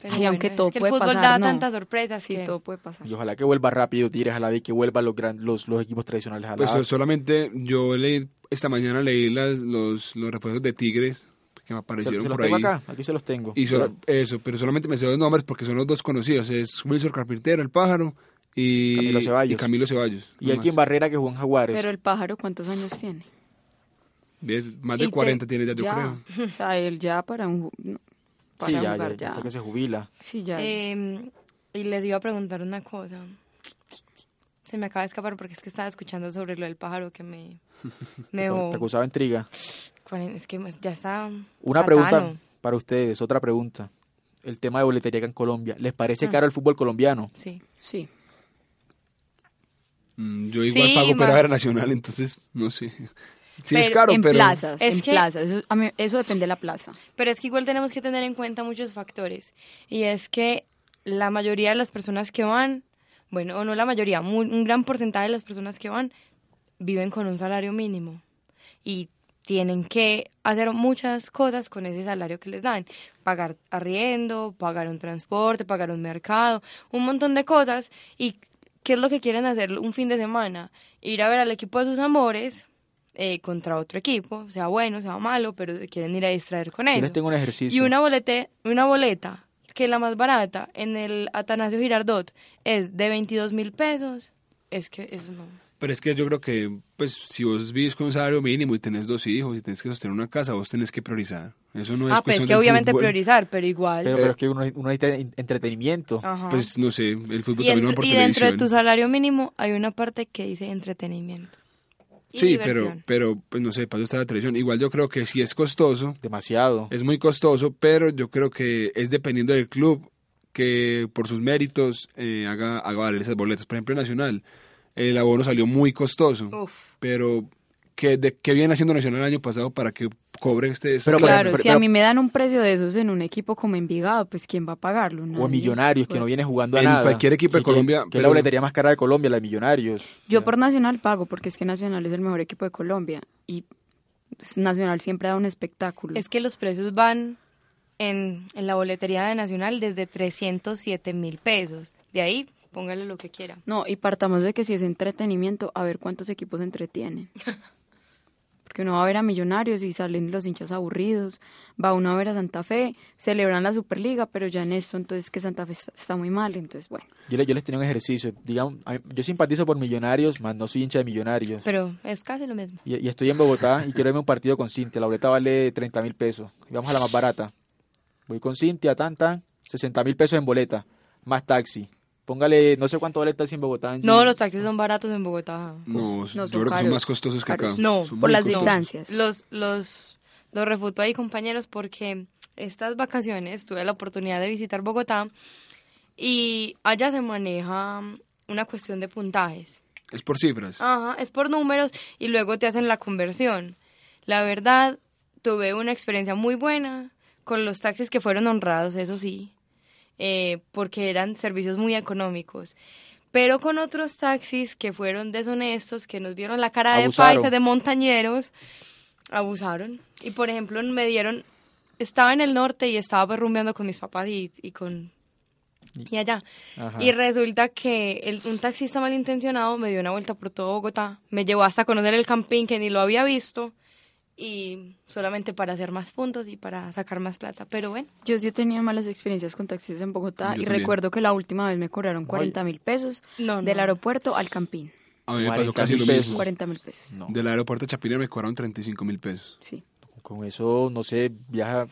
pero Ay, aunque es todo que puede el fútbol pasar, da no. tantas sorpresas sí, que- todo puede pasar. y ojalá que vuelva rápido Tigres a la B y que vuelvan los, gran- los, los equipos tradicionales a la Pues solamente yo leí, esta mañana leí las, los, los refuerzos de Tigres que me aparecieron se los por tengo ahí. acá, aquí se los tengo. Y solo- eso, pero solamente me sé dos nombres porque son los dos conocidos. Es Wilson Carpintero, el pájaro, y Camilo Ceballos. Y Camilo Ceballos. y más. Barrera que jugó en Jaguares. Pero el pájaro, ¿cuántos años tiene? Más de te- 40 tiene ya, yo creo. O sea, él ya para, un, para sí, ya, ya, jugar ya ya. hasta que se jubila. Sí, ya. Eh, y les iba a preguntar una cosa. Se me acaba de escapar porque es que estaba escuchando sobre lo del pájaro que me, me Te acusaba intriga. Es que ya está. Una pregunta para ustedes, otra pregunta. El tema de boletería en Colombia. ¿Les parece Ah. caro el fútbol colombiano? Sí. sí. Mm, Yo igual Sí, pago ver a Nacional, entonces no sé. Sí es Pero caro, en pero... plazas, Es en que- plazas. Eso, a mí- eso depende de la plaza. Pero es que igual tenemos que tener en cuenta muchos factores. Y es que la mayoría de las personas que van, bueno, o no la mayoría, un gran porcentaje de las personas que van viven con un salario mínimo. Y tienen que hacer muchas cosas con ese salario que les dan. Pagar arriendo, pagar un transporte, pagar un mercado, un montón de cosas. ¿Y qué es lo que quieren hacer un fin de semana? Ir a ver al equipo de sus amores eh, contra otro equipo, sea bueno, sea malo, pero quieren ir a distraer con Yo ellos. les tengo un ejercicio. Y una, bolete, una boleta, que es la más barata, en el Atanasio Girardot, es de 22 mil pesos. Es que eso no. Pero es que yo creo que, pues, si vos vivís con un salario mínimo y tenés dos hijos y tenés que sostener una casa, vos tenés que priorizar. Eso no es ah, pues que obviamente fútbol. priorizar, pero igual. Pero, pero es que uno, uno necesita en- entretenimiento. Ajá. Pues, no sé, el fútbol y, también va por y dentro de tu salario mínimo hay una parte que dice entretenimiento. Y Sí, pero, diversión. pero, pues, no sé, para eso está la televisión. Igual yo creo que sí es costoso, Demasiado. es muy costoso, pero yo creo que es dependiendo del club que por sus méritos eh, haga, haga valer esas boletas. Por ejemplo, Nacional, el abono salió muy costoso, Uf. pero ¿qué, de, ¿qué viene haciendo Nacional el año pasado para que cobre este... esta Pero, claro, si pero- a mí me dan un precio de esos en un equipo como Envigado, pues ¿quién va a pagarlo? O Nadie. Millonarios, que Pues, no viene jugando a En nada. cualquier equipo de Que- que- Colombia, Que es la boletería más cara de Colombia, la de Millonarios. Yo por Nacional pago, porque es que Nacional es el mejor equipo de Colombia. Y pues, Nacional siempre da un espectáculo. Es que los precios van en, en la boletería de Nacional desde 307 mil pesos. De ahí, póngale lo que quiera. No, y partamos de que si es entretenimiento, a ver cuántos equipos entretienen. Porque uno va a ver a Millonarios y salen los hinchas aburridos, va uno a ver a Santa Fe, celebran la Superliga, pero ya en esto entonces que Santa Fe está, está muy mal, entonces bueno. Yo, le- yo les tenía un ejercicio. Digamos, yo simpatizo por Millonarios, más no soy hincha de Millonarios. Pero es casi lo mismo. Y, y estoy en Bogotá y quiero verme un partido con Cintia. La boleta vale 30 mil pesos. Y vamos a la más barata. Voy con Cintia, tan, tan, 60 mil pesos en boleta, más taxi. Póngale, no sé cuánto vale el taxi en Bogotá. No, los taxis son baratos en Bogotá. No, No, yo creo que son más costosos que acá. caros. No, Son por las costosos. distancias. Los, los, los refuto ahí, compañeros, porque estas vacaciones tuve la oportunidad de visitar Bogotá y allá se maneja una cuestión de puntajes. Es por cifras. Ajá, es por números y luego te hacen la conversión. La verdad, tuve una experiencia muy buena con los taxis que fueron honrados, eso sí, eh, porque eran servicios muy económicos. Pero con otros taxis que fueron deshonestos, que nos vieron la cara de paisas, de montañeros, abusaron. Y por ejemplo, me dieron, estaba en el norte y estaba pues rumbeando con mis papás y, y con y allá. Y resulta que el, un taxista malintencionado me dio una vuelta por todo Bogotá, me llevó hasta conocer el campín que ni lo había visto y solamente para hacer más puntos y para sacar más plata, pero bueno. Yo sí he tenido malas experiencias con taxistas en Bogotá y recuerdo que la última vez me cobraron 40 mil pesos del aeropuerto al campín. A mí me pasó casi lo mismo. 40 mil pesos. Del aeropuerto de Chapinero me cobraron 35 mil pesos. Sí. Con eso, no sé, viaja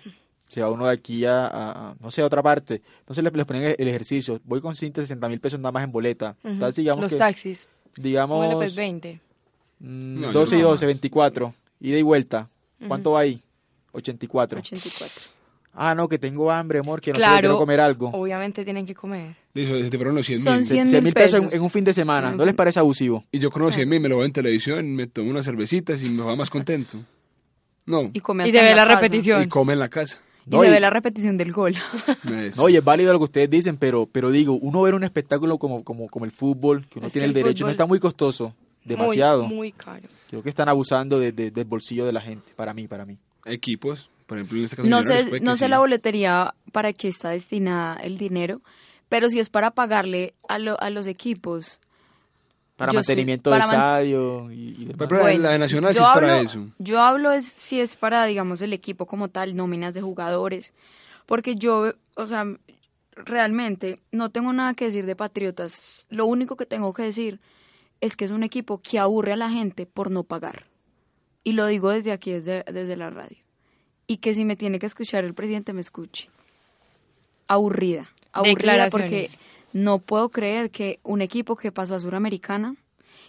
se va uno de aquí a, no sé, a otra parte. Entonces les, ponen el ejercicio. Voy con 160 mil pesos nada más en boleta. digamos Los taxis. Digamos... 20. 12 y 12, 24. Ida y vuelta. ¿Cuánto va ahí? 84. 84. Ah, no, que tengo hambre, amor, que no sé, quiero comer algo. Obviamente tienen que comer. Listo, te fueron los 100 mil. 100 mil pesos, en, un fin de semana. ¿No les parece abusivo? Y yo con los 100 mil me lo veo en televisión, me tomo unas cervecitas y me va más contento. No. Y, come y ve la, repetición. Y come en la casa. Y se ve la repetición del gol. Oye, es válido lo que ustedes dicen, pero, pero digo, uno ver un espectáculo como, como, como el fútbol, que uno tiene el, derecho, no está muy costoso, demasiado. Muy, caro. Creo que están abusando de, del bolsillo de la gente, para mí, para mí. Equipos, por ejemplo, en este caso. No sé, no sé la boletería para qué está destinada el dinero, pero si es para pagarle a, a los equipos para mantenimiento de estadio y, demás. Pero la de Nacional sí es para eso. Yo hablo es, si es para, digamos, el equipo como tal, nóminas de jugadores. Porque yo, o sea, realmente no tengo nada que decir de Patriotas. Lo único que tengo que decir es que es un equipo que aburre a la gente por no pagar. Y lo digo desde aquí, desde, desde la radio. Y que si me tiene que escuchar el presidente, me escuche. Aburrida. Aburrida porque no puedo creer que un equipo que pasó a Suramericana,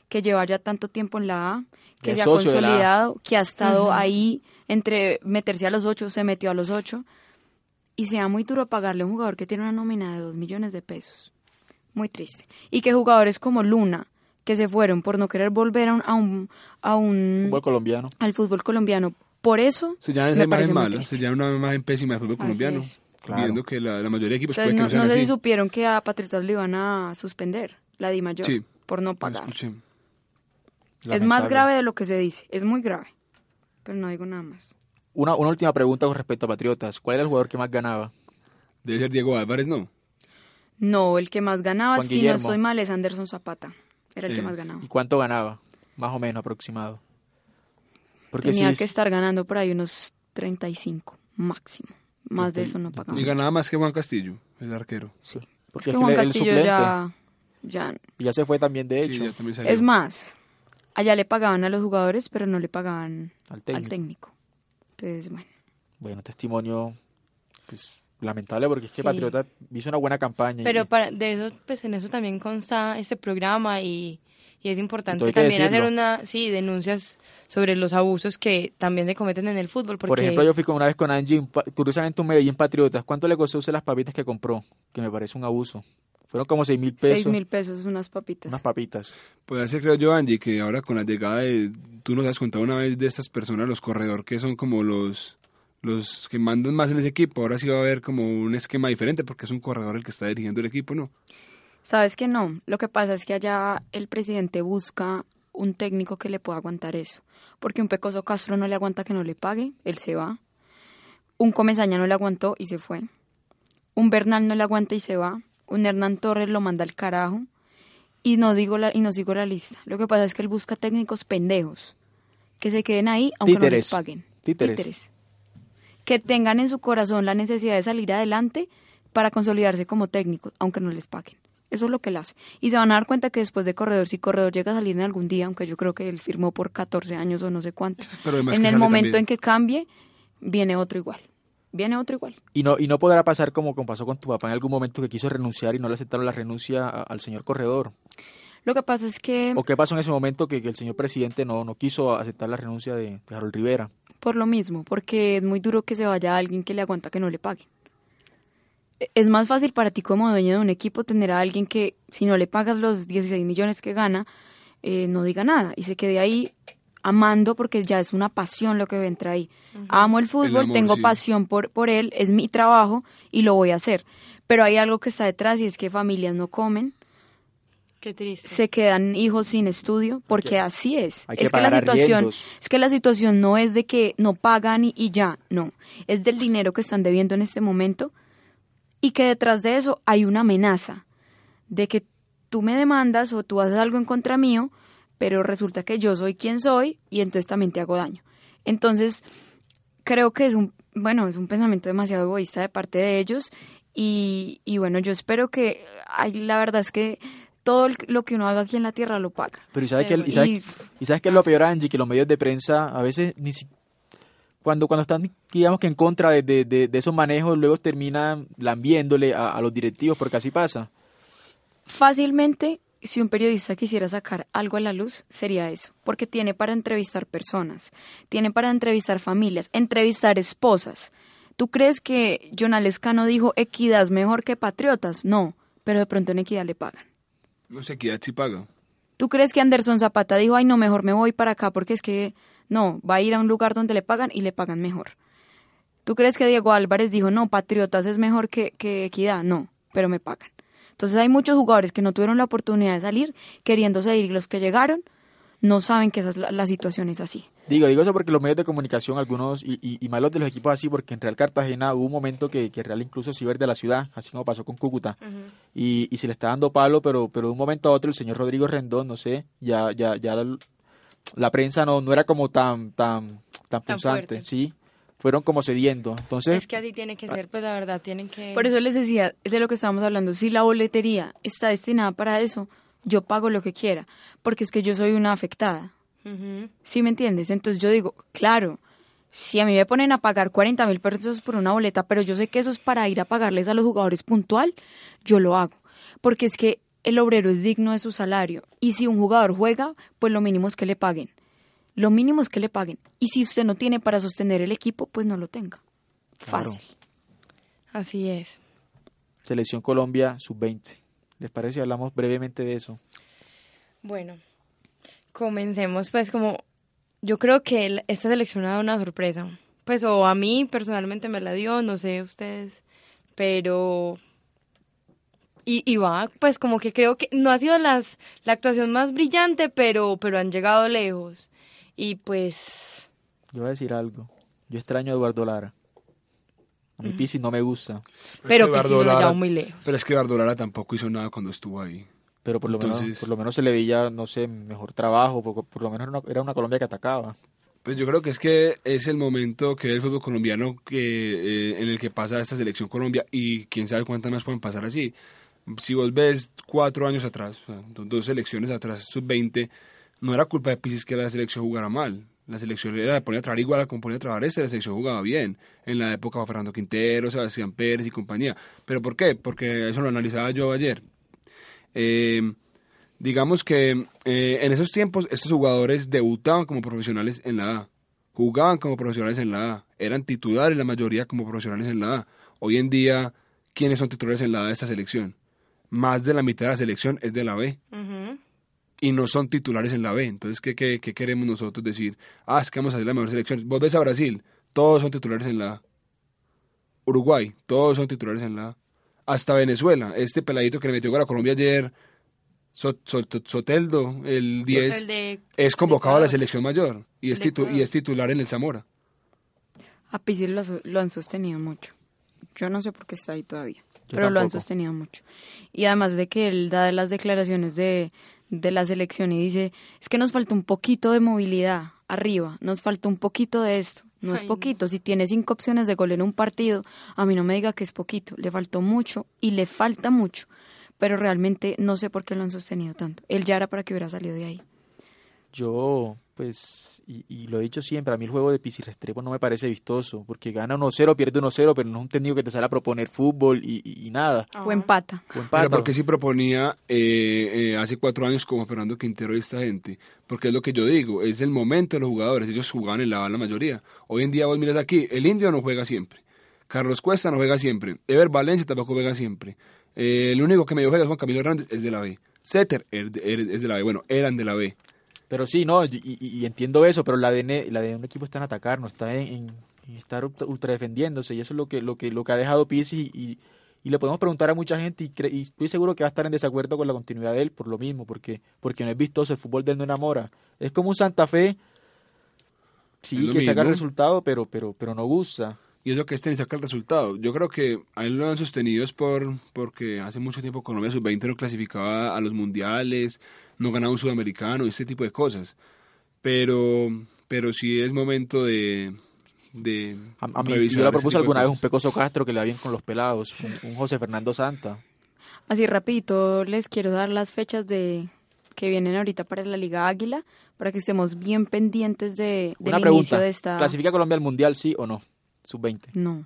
que lleva ya tanto tiempo en la A, que se ha consolidado, que ha estado ahí entre meterse a los ocho, se metió a los ocho, y sea muy duro pagarle a un jugador que tiene una nómina de dos millones de pesos. Muy triste. Y que jugadores como Luna, que se fueron por no querer volver a un, a un, fútbol colombiano. Al fútbol colombiano. Por eso. Se llama esa imagen mala, se llama una imagen pésima del fútbol colombiano viendo que la, mayoría de equipos no, sé si supieron que a Patriotas le iban a suspender la Di Mayor por no pagar. Es más grave de lo que se dice, es muy grave, pero no digo nada más. Una, una última pregunta con respecto a Patriotas. ¿Cuál era el jugador que más ganaba? Debe ser Diego Álvarez, ¿no? No, el que más ganaba, si no soy mal, es Anderson Zapata. Era el que más ganaba. ¿Y cuánto ganaba? Más o menos aproximado. Porque Tenía que estar ganando por ahí unos 35 máximo. Más de eso no pagamos. Y ganaba más que Juan Castillo, el arquero. Sí. Porque es que Juan Castillo ya, ya... ya se fue también, de hecho. es más, allá le pagaban a los jugadores, pero no le pagaban al técnico. Entonces, bueno. Bueno, testimonio pues, lamentable porque es que Patriota hizo una buena campaña. Pero para, de eso, pues en eso también consta este programa y y es importante también hacer una, sí, denuncias sobre los abusos que también se cometen en el fútbol. Por ejemplo, yo fui con una vez con Angie, curiosamente un Medellín Patriotas. ¿Cuánto le costó usted las papitas que compró? Que me parece un abuso. Fueron como seis mil pesos. Seis mil pesos, unas papitas. Unas papitas. Pues así creo yo, Angie, que ahora con la llegada de... Tú nos has contado una vez de estas personas, los corredores, que son como los los que mandan más en ese equipo. Ahora sí va a haber como un esquema diferente porque es un corredor el que está dirigiendo el equipo, ¿no? Sabes que no, lo que pasa es que allá el presidente busca un técnico que le pueda aguantar eso, porque un Pecoso Castro no le aguanta que no le pague, él se va. Un Comesaña no le aguantó y se fue. Un Bernal no le aguanta y se va. Un Hernán Torres lo manda al carajo. Y no digo la, y no sigo la lista. Lo que pasa es que él busca técnicos pendejos que se queden ahí aunque no les paguen. Títeres. Que tengan en su corazón la necesidad de salir adelante para consolidarse como técnicos, aunque no les paguen. Eso es lo que él hace. Y se van a dar cuenta que después de Corredor, si Corredor llega a salir en algún día, aunque yo creo que él firmó por 14 años o no sé cuánto, en el momento en que cambie, viene otro igual. Viene otro igual. Y no, y no podrá pasar como, como pasó con tu papá en algún momento que quiso renunciar y no le aceptaron la renuncia al señor Corredor. Lo que pasa es que... ¿O qué pasó en ese momento que, el señor presidente no, no quiso aceptar la renuncia de, de Harold Rivera? Por lo mismo, porque es muy duro que se vaya alguien que le aguanta que no le paguen es más fácil para ti como dueño de un equipo tener a alguien que si no le pagas los 16 millones que gana, eh, no diga nada y se quede ahí amando porque ya es una pasión lo que entra ahí. Amo el fútbol, tengo pasión por, por él, es mi trabajo y lo voy a hacer. Pero hay algo que está detrás y es que familias no comen. Qué triste. Se quedan hijos sin estudio porque así es. es que, la situación es que la situación no es de que no pagan y ya, no, es del dinero que están debiendo en este momento y que detrás de eso hay una amenaza de que tú me demandas o tú haces algo en contra mío, pero resulta que yo soy quien soy y entonces también te hago daño. Entonces, creo que es un, bueno, es un pensamiento demasiado egoísta de parte de ellos y, y bueno, yo espero que, ay, la verdad es que todo lo que uno haga aquí en la tierra lo paga. Pero ¿y sabes, que, y sabes, y, sabes que es lo peor, Angie? Que los medios de prensa a veces ni cuando, cuando están, digamos que en contra de, de, de, esos manejos, luego terminan lambiéndole a, a los directivos, porque así pasa. Fácilmente si un periodista quisiera sacar algo a la luz, sería eso, porque tiene para entrevistar personas, tiene para entrevistar familias, entrevistar esposas. ¿Tú crees que Jonal Escano dijo equidad es mejor que patriotas? No, pero de pronto en equidad le pagan. No equidad sí paga. ¿Tú crees que Anderson Zapata dijo, ay, no, mejor me voy para acá porque es que no, va a ir a un lugar donde le pagan y le pagan mejor? ¿Tú crees que Diego Álvarez dijo, no, patriotas es mejor que, que equidad? No, pero me pagan. Entonces hay muchos jugadores que no tuvieron la oportunidad de salir queriendo seguir y los que llegaron no saben que esa es la, situación es así. Digo, digo eso porque los medios de comunicación, algunos, y, y, malos de los equipos así, porque en Real Cartagena hubo un momento que, que Real incluso se iba de la ciudad, así como pasó con Cúcuta, y, y se le está dando palo, pero, pero de un momento a otro el señor Rodrigo Rendón, no sé, ya, ya, ya la, prensa no, no era como tan, tan, tan, tan sí, fueron como cediendo. Entonces, es que así tiene que ser, pues la verdad, tienen que... Por eso les decía, es de lo que estábamos hablando, si la boletería está destinada para eso, yo pago lo que quiera, porque es que yo soy una afectada. ¿Sí me entiendes? Entonces yo digo, claro, si a mí me ponen a pagar 40 mil pesos por una boleta, pero yo sé que eso es para ir a pagarles a los jugadores puntual, yo lo hago. Porque es que el obrero es digno de su salario. Y si un jugador juega, pues lo mínimo es que le paguen. Lo mínimo es que le paguen. Y si usted no tiene para sostener el equipo, pues no lo tenga. Fácil. Así es. Selección Colombia sub-20. ¿Les parece? si Hablamos brevemente de eso. Bueno, comencemos pues como yo creo que esta selección ha dado una sorpresa. Pues o a mí personalmente me la dio, no sé ustedes, pero y, y, va, pues como que creo que no ha sido las, la actuación más brillante, pero, pero han llegado lejos. Y pues... Yo voy a decir algo. Yo extraño a Eduardo Lara. A mi Pisi no me gusta. Pero, es Eduardo Lara, muy lejos. Pero es que Eduardo Lara tampoco hizo nada cuando estuvo ahí. Pero por lo, menos, por lo menos se le veía, no sé, mejor trabajo, por, por lo menos era una, Colombia que atacaba. Pues yo creo que es que es el momento que el fútbol colombiano que eh, en el que pasa esta selección Colombia y quién sabe cuántas más pueden pasar así. Si vos ves cuatro años atrás, dos selecciones atrás, sub-20, no era culpa de Pisis que la selección jugara mal. La selección era de poner a trabajar igual a como ponía a trabajar esta, la selección jugaba bien. En la época Fernando Quintero, Sebastián Pérez y compañía. ¿Pero por qué? Porque eso lo analizaba yo ayer. Eh, digamos que eh, en esos tiempos estos jugadores debutaban como profesionales en la A. Jugaban como profesionales en la A. Eran titulares la mayoría como profesionales en la A. Hoy en día, ¿quiénes son titulares en la A de esta selección? Más de la mitad de la selección es de la B y no son titulares en la B. Entonces, ¿qué, qué, qué queremos nosotros decir? Ah, es que vamos a hacer la mejor selección. Vos ves a Brasil, todos son titulares en la A. Uruguay, todos son titulares en la A. Hasta Venezuela, este peladito que le metió a Colombia ayer, Soteldo, el 10, es convocado a la selección mayor y es, y es titular en el Zamora. A Pisil lo, han sostenido mucho. Yo no sé por qué está ahí todavía, pero lo han sostenido mucho. Y además de que él da las declaraciones de, de la selección y dice, es que nos falta un poquito de movilidad arriba, nos falta un poquito de esto, no es poquito, si tiene cinco opciones de gol en un partido, a mí no me diga que es poquito, le faltó mucho y le falta mucho, pero realmente no sé por qué lo han sostenido tanto, él ya era para que hubiera salido de ahí. Yo, pues, y, lo he dicho siempre, a mí el juego de Pisi Restrepo no me parece vistoso, porque gana 1-0, pierde 1-0, pero no es un técnico que te sale a proponer fútbol y, nada. O empata. O empata. Pero porque sí proponía eh, eh, hace cuatro años como Fernando Quintero y esta gente, porque es lo que yo digo, es el momento de los jugadores, ellos jugaban en la, la mayoría. Hoy en día vos miras aquí, el Indio no juega siempre, Carlos Cuesta no juega siempre, Ever Valencia tampoco juega siempre. Eh, el único que medio juega es Juan Camilo Hernández, es de la B. Setter es de la B, bueno, eran de la B. Pero sí, no, y, entiendo eso, pero la de, la de un equipo está en atacar, no está en, estar ultra defendiéndose, y eso es lo que, lo que, lo que ha dejado Pizzi y, y, le podemos preguntar a mucha gente y, estoy seguro que va a estar en desacuerdo con la continuidad de él por lo mismo, porque, porque no es vistoso, el fútbol de él no enamora. Es como un Santa Fe, sí, que saca el resultado, pero, pero, pero no gusta. y eso que este ni saca el resultado. Yo creo que a él lo han sostenido es por, porque hace mucho tiempo Colombia sub-20 no clasificaba a los mundiales, no ganaba un sudamericano, ese tipo de cosas. Pero, pero sí es momento de, de a, mí, yo le propuse alguna vez un Pecoso Castro que le va bien con los pelados, un, José Fernando Santa. Así rapidito les quiero dar las fechas de que vienen ahorita para la Liga Águila para que estemos bien pendientes de, del inicio de esta. ¿Clasifica Colombia al Mundial, sí o no? Sub-20. No.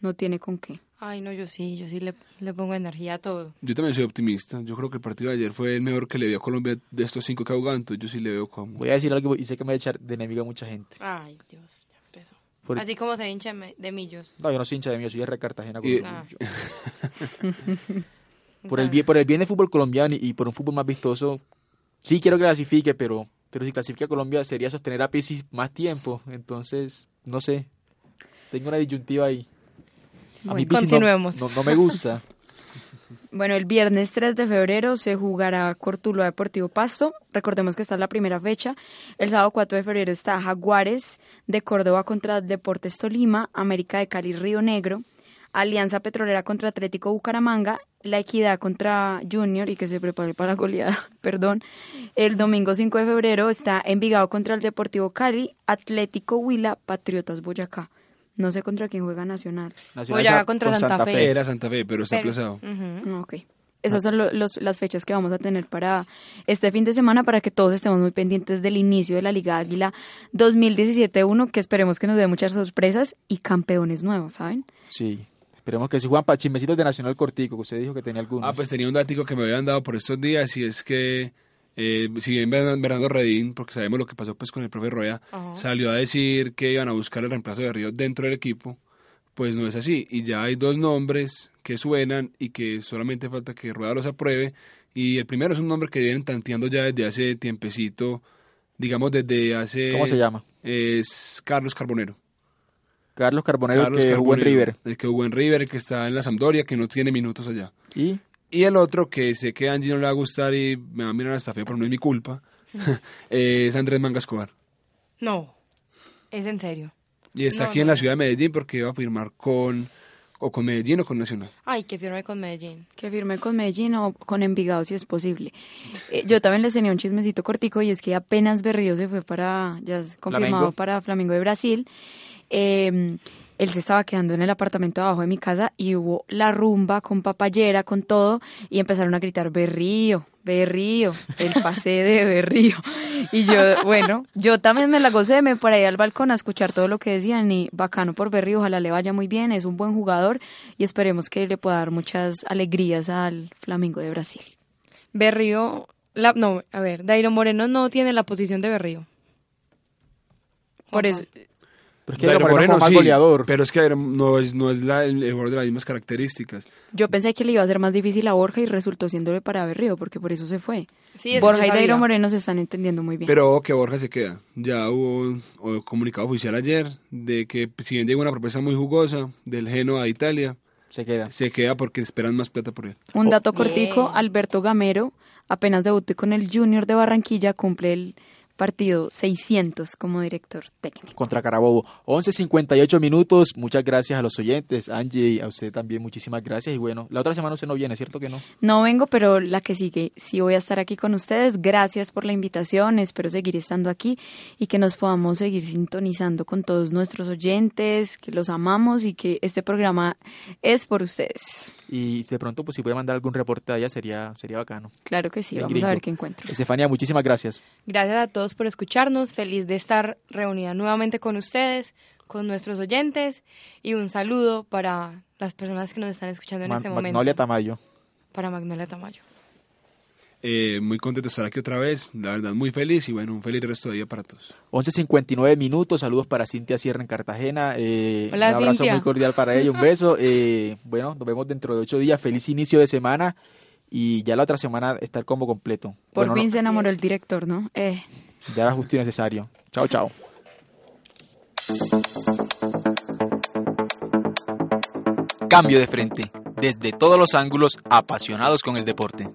No tiene con qué. Ay, no, yo sí, yo sí le, le, pongo energía a todo. Yo también soy optimista. Yo creo que el partido de ayer fue el mejor que le dio a Colombia de estos cinco que Yo sí le veo como. Voy a decir algo y sé que me voy a echar de enemigo a mucha gente. Ay, Dios, ya empezó. Así como se hincha de millos. No, yo no soy hincha de millos, soy de Cartagena. Ah. por, el bien, por el bien del fútbol colombiano y, por un fútbol más vistoso, sí quiero que clasifique, pero, pero si clasifica Colombia sería sostener a Pisis más tiempo. Entonces, no sé. Tengo una disyuntiva ahí. A mí continuemos. No, me gusta. Bueno, el viernes 3 de febrero se jugará Cortuluá Deportivo Pasto. Recordemos que esta es la primera fecha. El sábado 4 de febrero está Jaguares de Córdoba contra Deportes Tolima, América de Cali Río Negro, Alianza Petrolera contra Atlético Bucaramanga, La Equidad contra Junior y que se prepare para la goleada, perdón. El domingo 5 de febrero está Envigado contra el Deportivo Cali, Atlético Huila, Patriotas Boyacá. No sé contra quién juega Nacional. Nacional contra Santa, Fe. Era Santa Fe, pero está aplazado. Ok. Esas son las fechas que vamos a tener para este fin de semana para que todos estemos muy pendientes del inicio de la Liga Águila 2017-1, que esperemos que nos dé muchas sorpresas y campeones nuevos, ¿saben? Sí. Esperemos que si juegan para chismecitos de Nacional Cortico, que usted dijo que tenía algunos. Ah, pues tenía un dático que me habían dado por estos días y es que eh, si bien Bernardo Redín, porque sabemos lo que pasó pues con el profe Roya, salió a decir que iban a buscar el reemplazo de Río dentro del equipo, pues no es así. Y ya hay dos nombres que suenan y que solamente falta que Rueda los apruebe. Y el primero es un nombre que vienen tanteando ya desde hace tiempecito, digamos desde hace... ¿Cómo se llama? Es Carlos Carbonero. Carlos Carbonero, que jugó en River. El que jugó en River, el que está en la Sampdoria, que no tiene minutos allá. ¿Y? Y el otro, que sé que a Angie no le va a gustar y me va a mirar hasta feo, pero no es mi culpa, es Andrés Mangascobar. No, es en serio. Y está aquí en la ciudad de Medellín porque iba a firmar con o con Medellín o con Nacional. Ay, que firme con Medellín. Que firme con Medellín o con Envigado si es posible. Eh, yo también les tenía un chismecito cortico y es que apenas Berrío se fue para, ya confirmado para Flamengo de Brasil. Eh, él se estaba quedando en el apartamento abajo de mi casa y hubo la rumba con papayera, con todo, y empezaron a gritar, Berrío, Berrío, el pase de Berrío. Y yo, bueno, yo también me la gocé, me por ahí al balcón a escuchar todo lo que decían y bacano por Berrío, ojalá le vaya muy bien, es un buen jugador y esperemos que le pueda dar muchas alegrías al Flamingo de Brasil. Berrío, la, no, a ver, Dairo Moreno no tiene la posición de Berrío. Por eso, pero es que Moreno, más goleador. Pero es que no es, no es la, el, jugador de las mismas características. Yo pensé que le iba a ser más difícil a Borja y resultó siéndole para Berrío, porque por eso se fue. Borja y Dairo Moreno se están entendiendo muy bien. Pero que Borja se queda. Ya hubo un comunicado oficial ayer de que si bien llega una propuesta muy jugosa del Genoa a Italia, se queda. Se queda porque esperan más plata por él. Un dato cortico, Alberto Gamero apenas debutó con el Junior de Barranquilla, cumple el partido 600 como director técnico. Contra Carabobo. 11.58 minutos. Muchas gracias a los oyentes. Angie, a usted también muchísimas gracias. Y bueno, la otra semana usted no viene, ¿cierto que no? No vengo, pero la que sigue sí voy a estar aquí con ustedes. Gracias por la invitación. Espero seguir estando aquí y que nos podamos seguir sintonizando con todos nuestros oyentes, que los amamos y que este programa es por ustedes. Y de pronto, pues si puede mandar algún reporte allá, sería, sería bacano. Claro que sí, vamos a ver qué encuentro. Estefania, muchísimas gracias. Gracias a todos por escucharnos. Feliz de estar reunida nuevamente con ustedes, con nuestros oyentes. Y un saludo para las personas que nos están escuchando en este momento. Magnolia Tamayo. Para Magnolia Tamayo. Eh, muy contento de estar aquí otra vez, la verdad muy feliz y bueno, un feliz resto de día para todos. 11.59 minutos, saludos para Cintia Sierra en Cartagena, eh, un abrazo muy cordial para ella, un beso, eh, bueno, nos vemos dentro de ocho días, feliz inicio de semana y ya la otra semana está el combo completo. Por fin se enamoró el director, ¿no? Eh. Ya era justo y necesario. Chao, chao. Cambio de frente, desde todos los ángulos, apasionados con el deporte.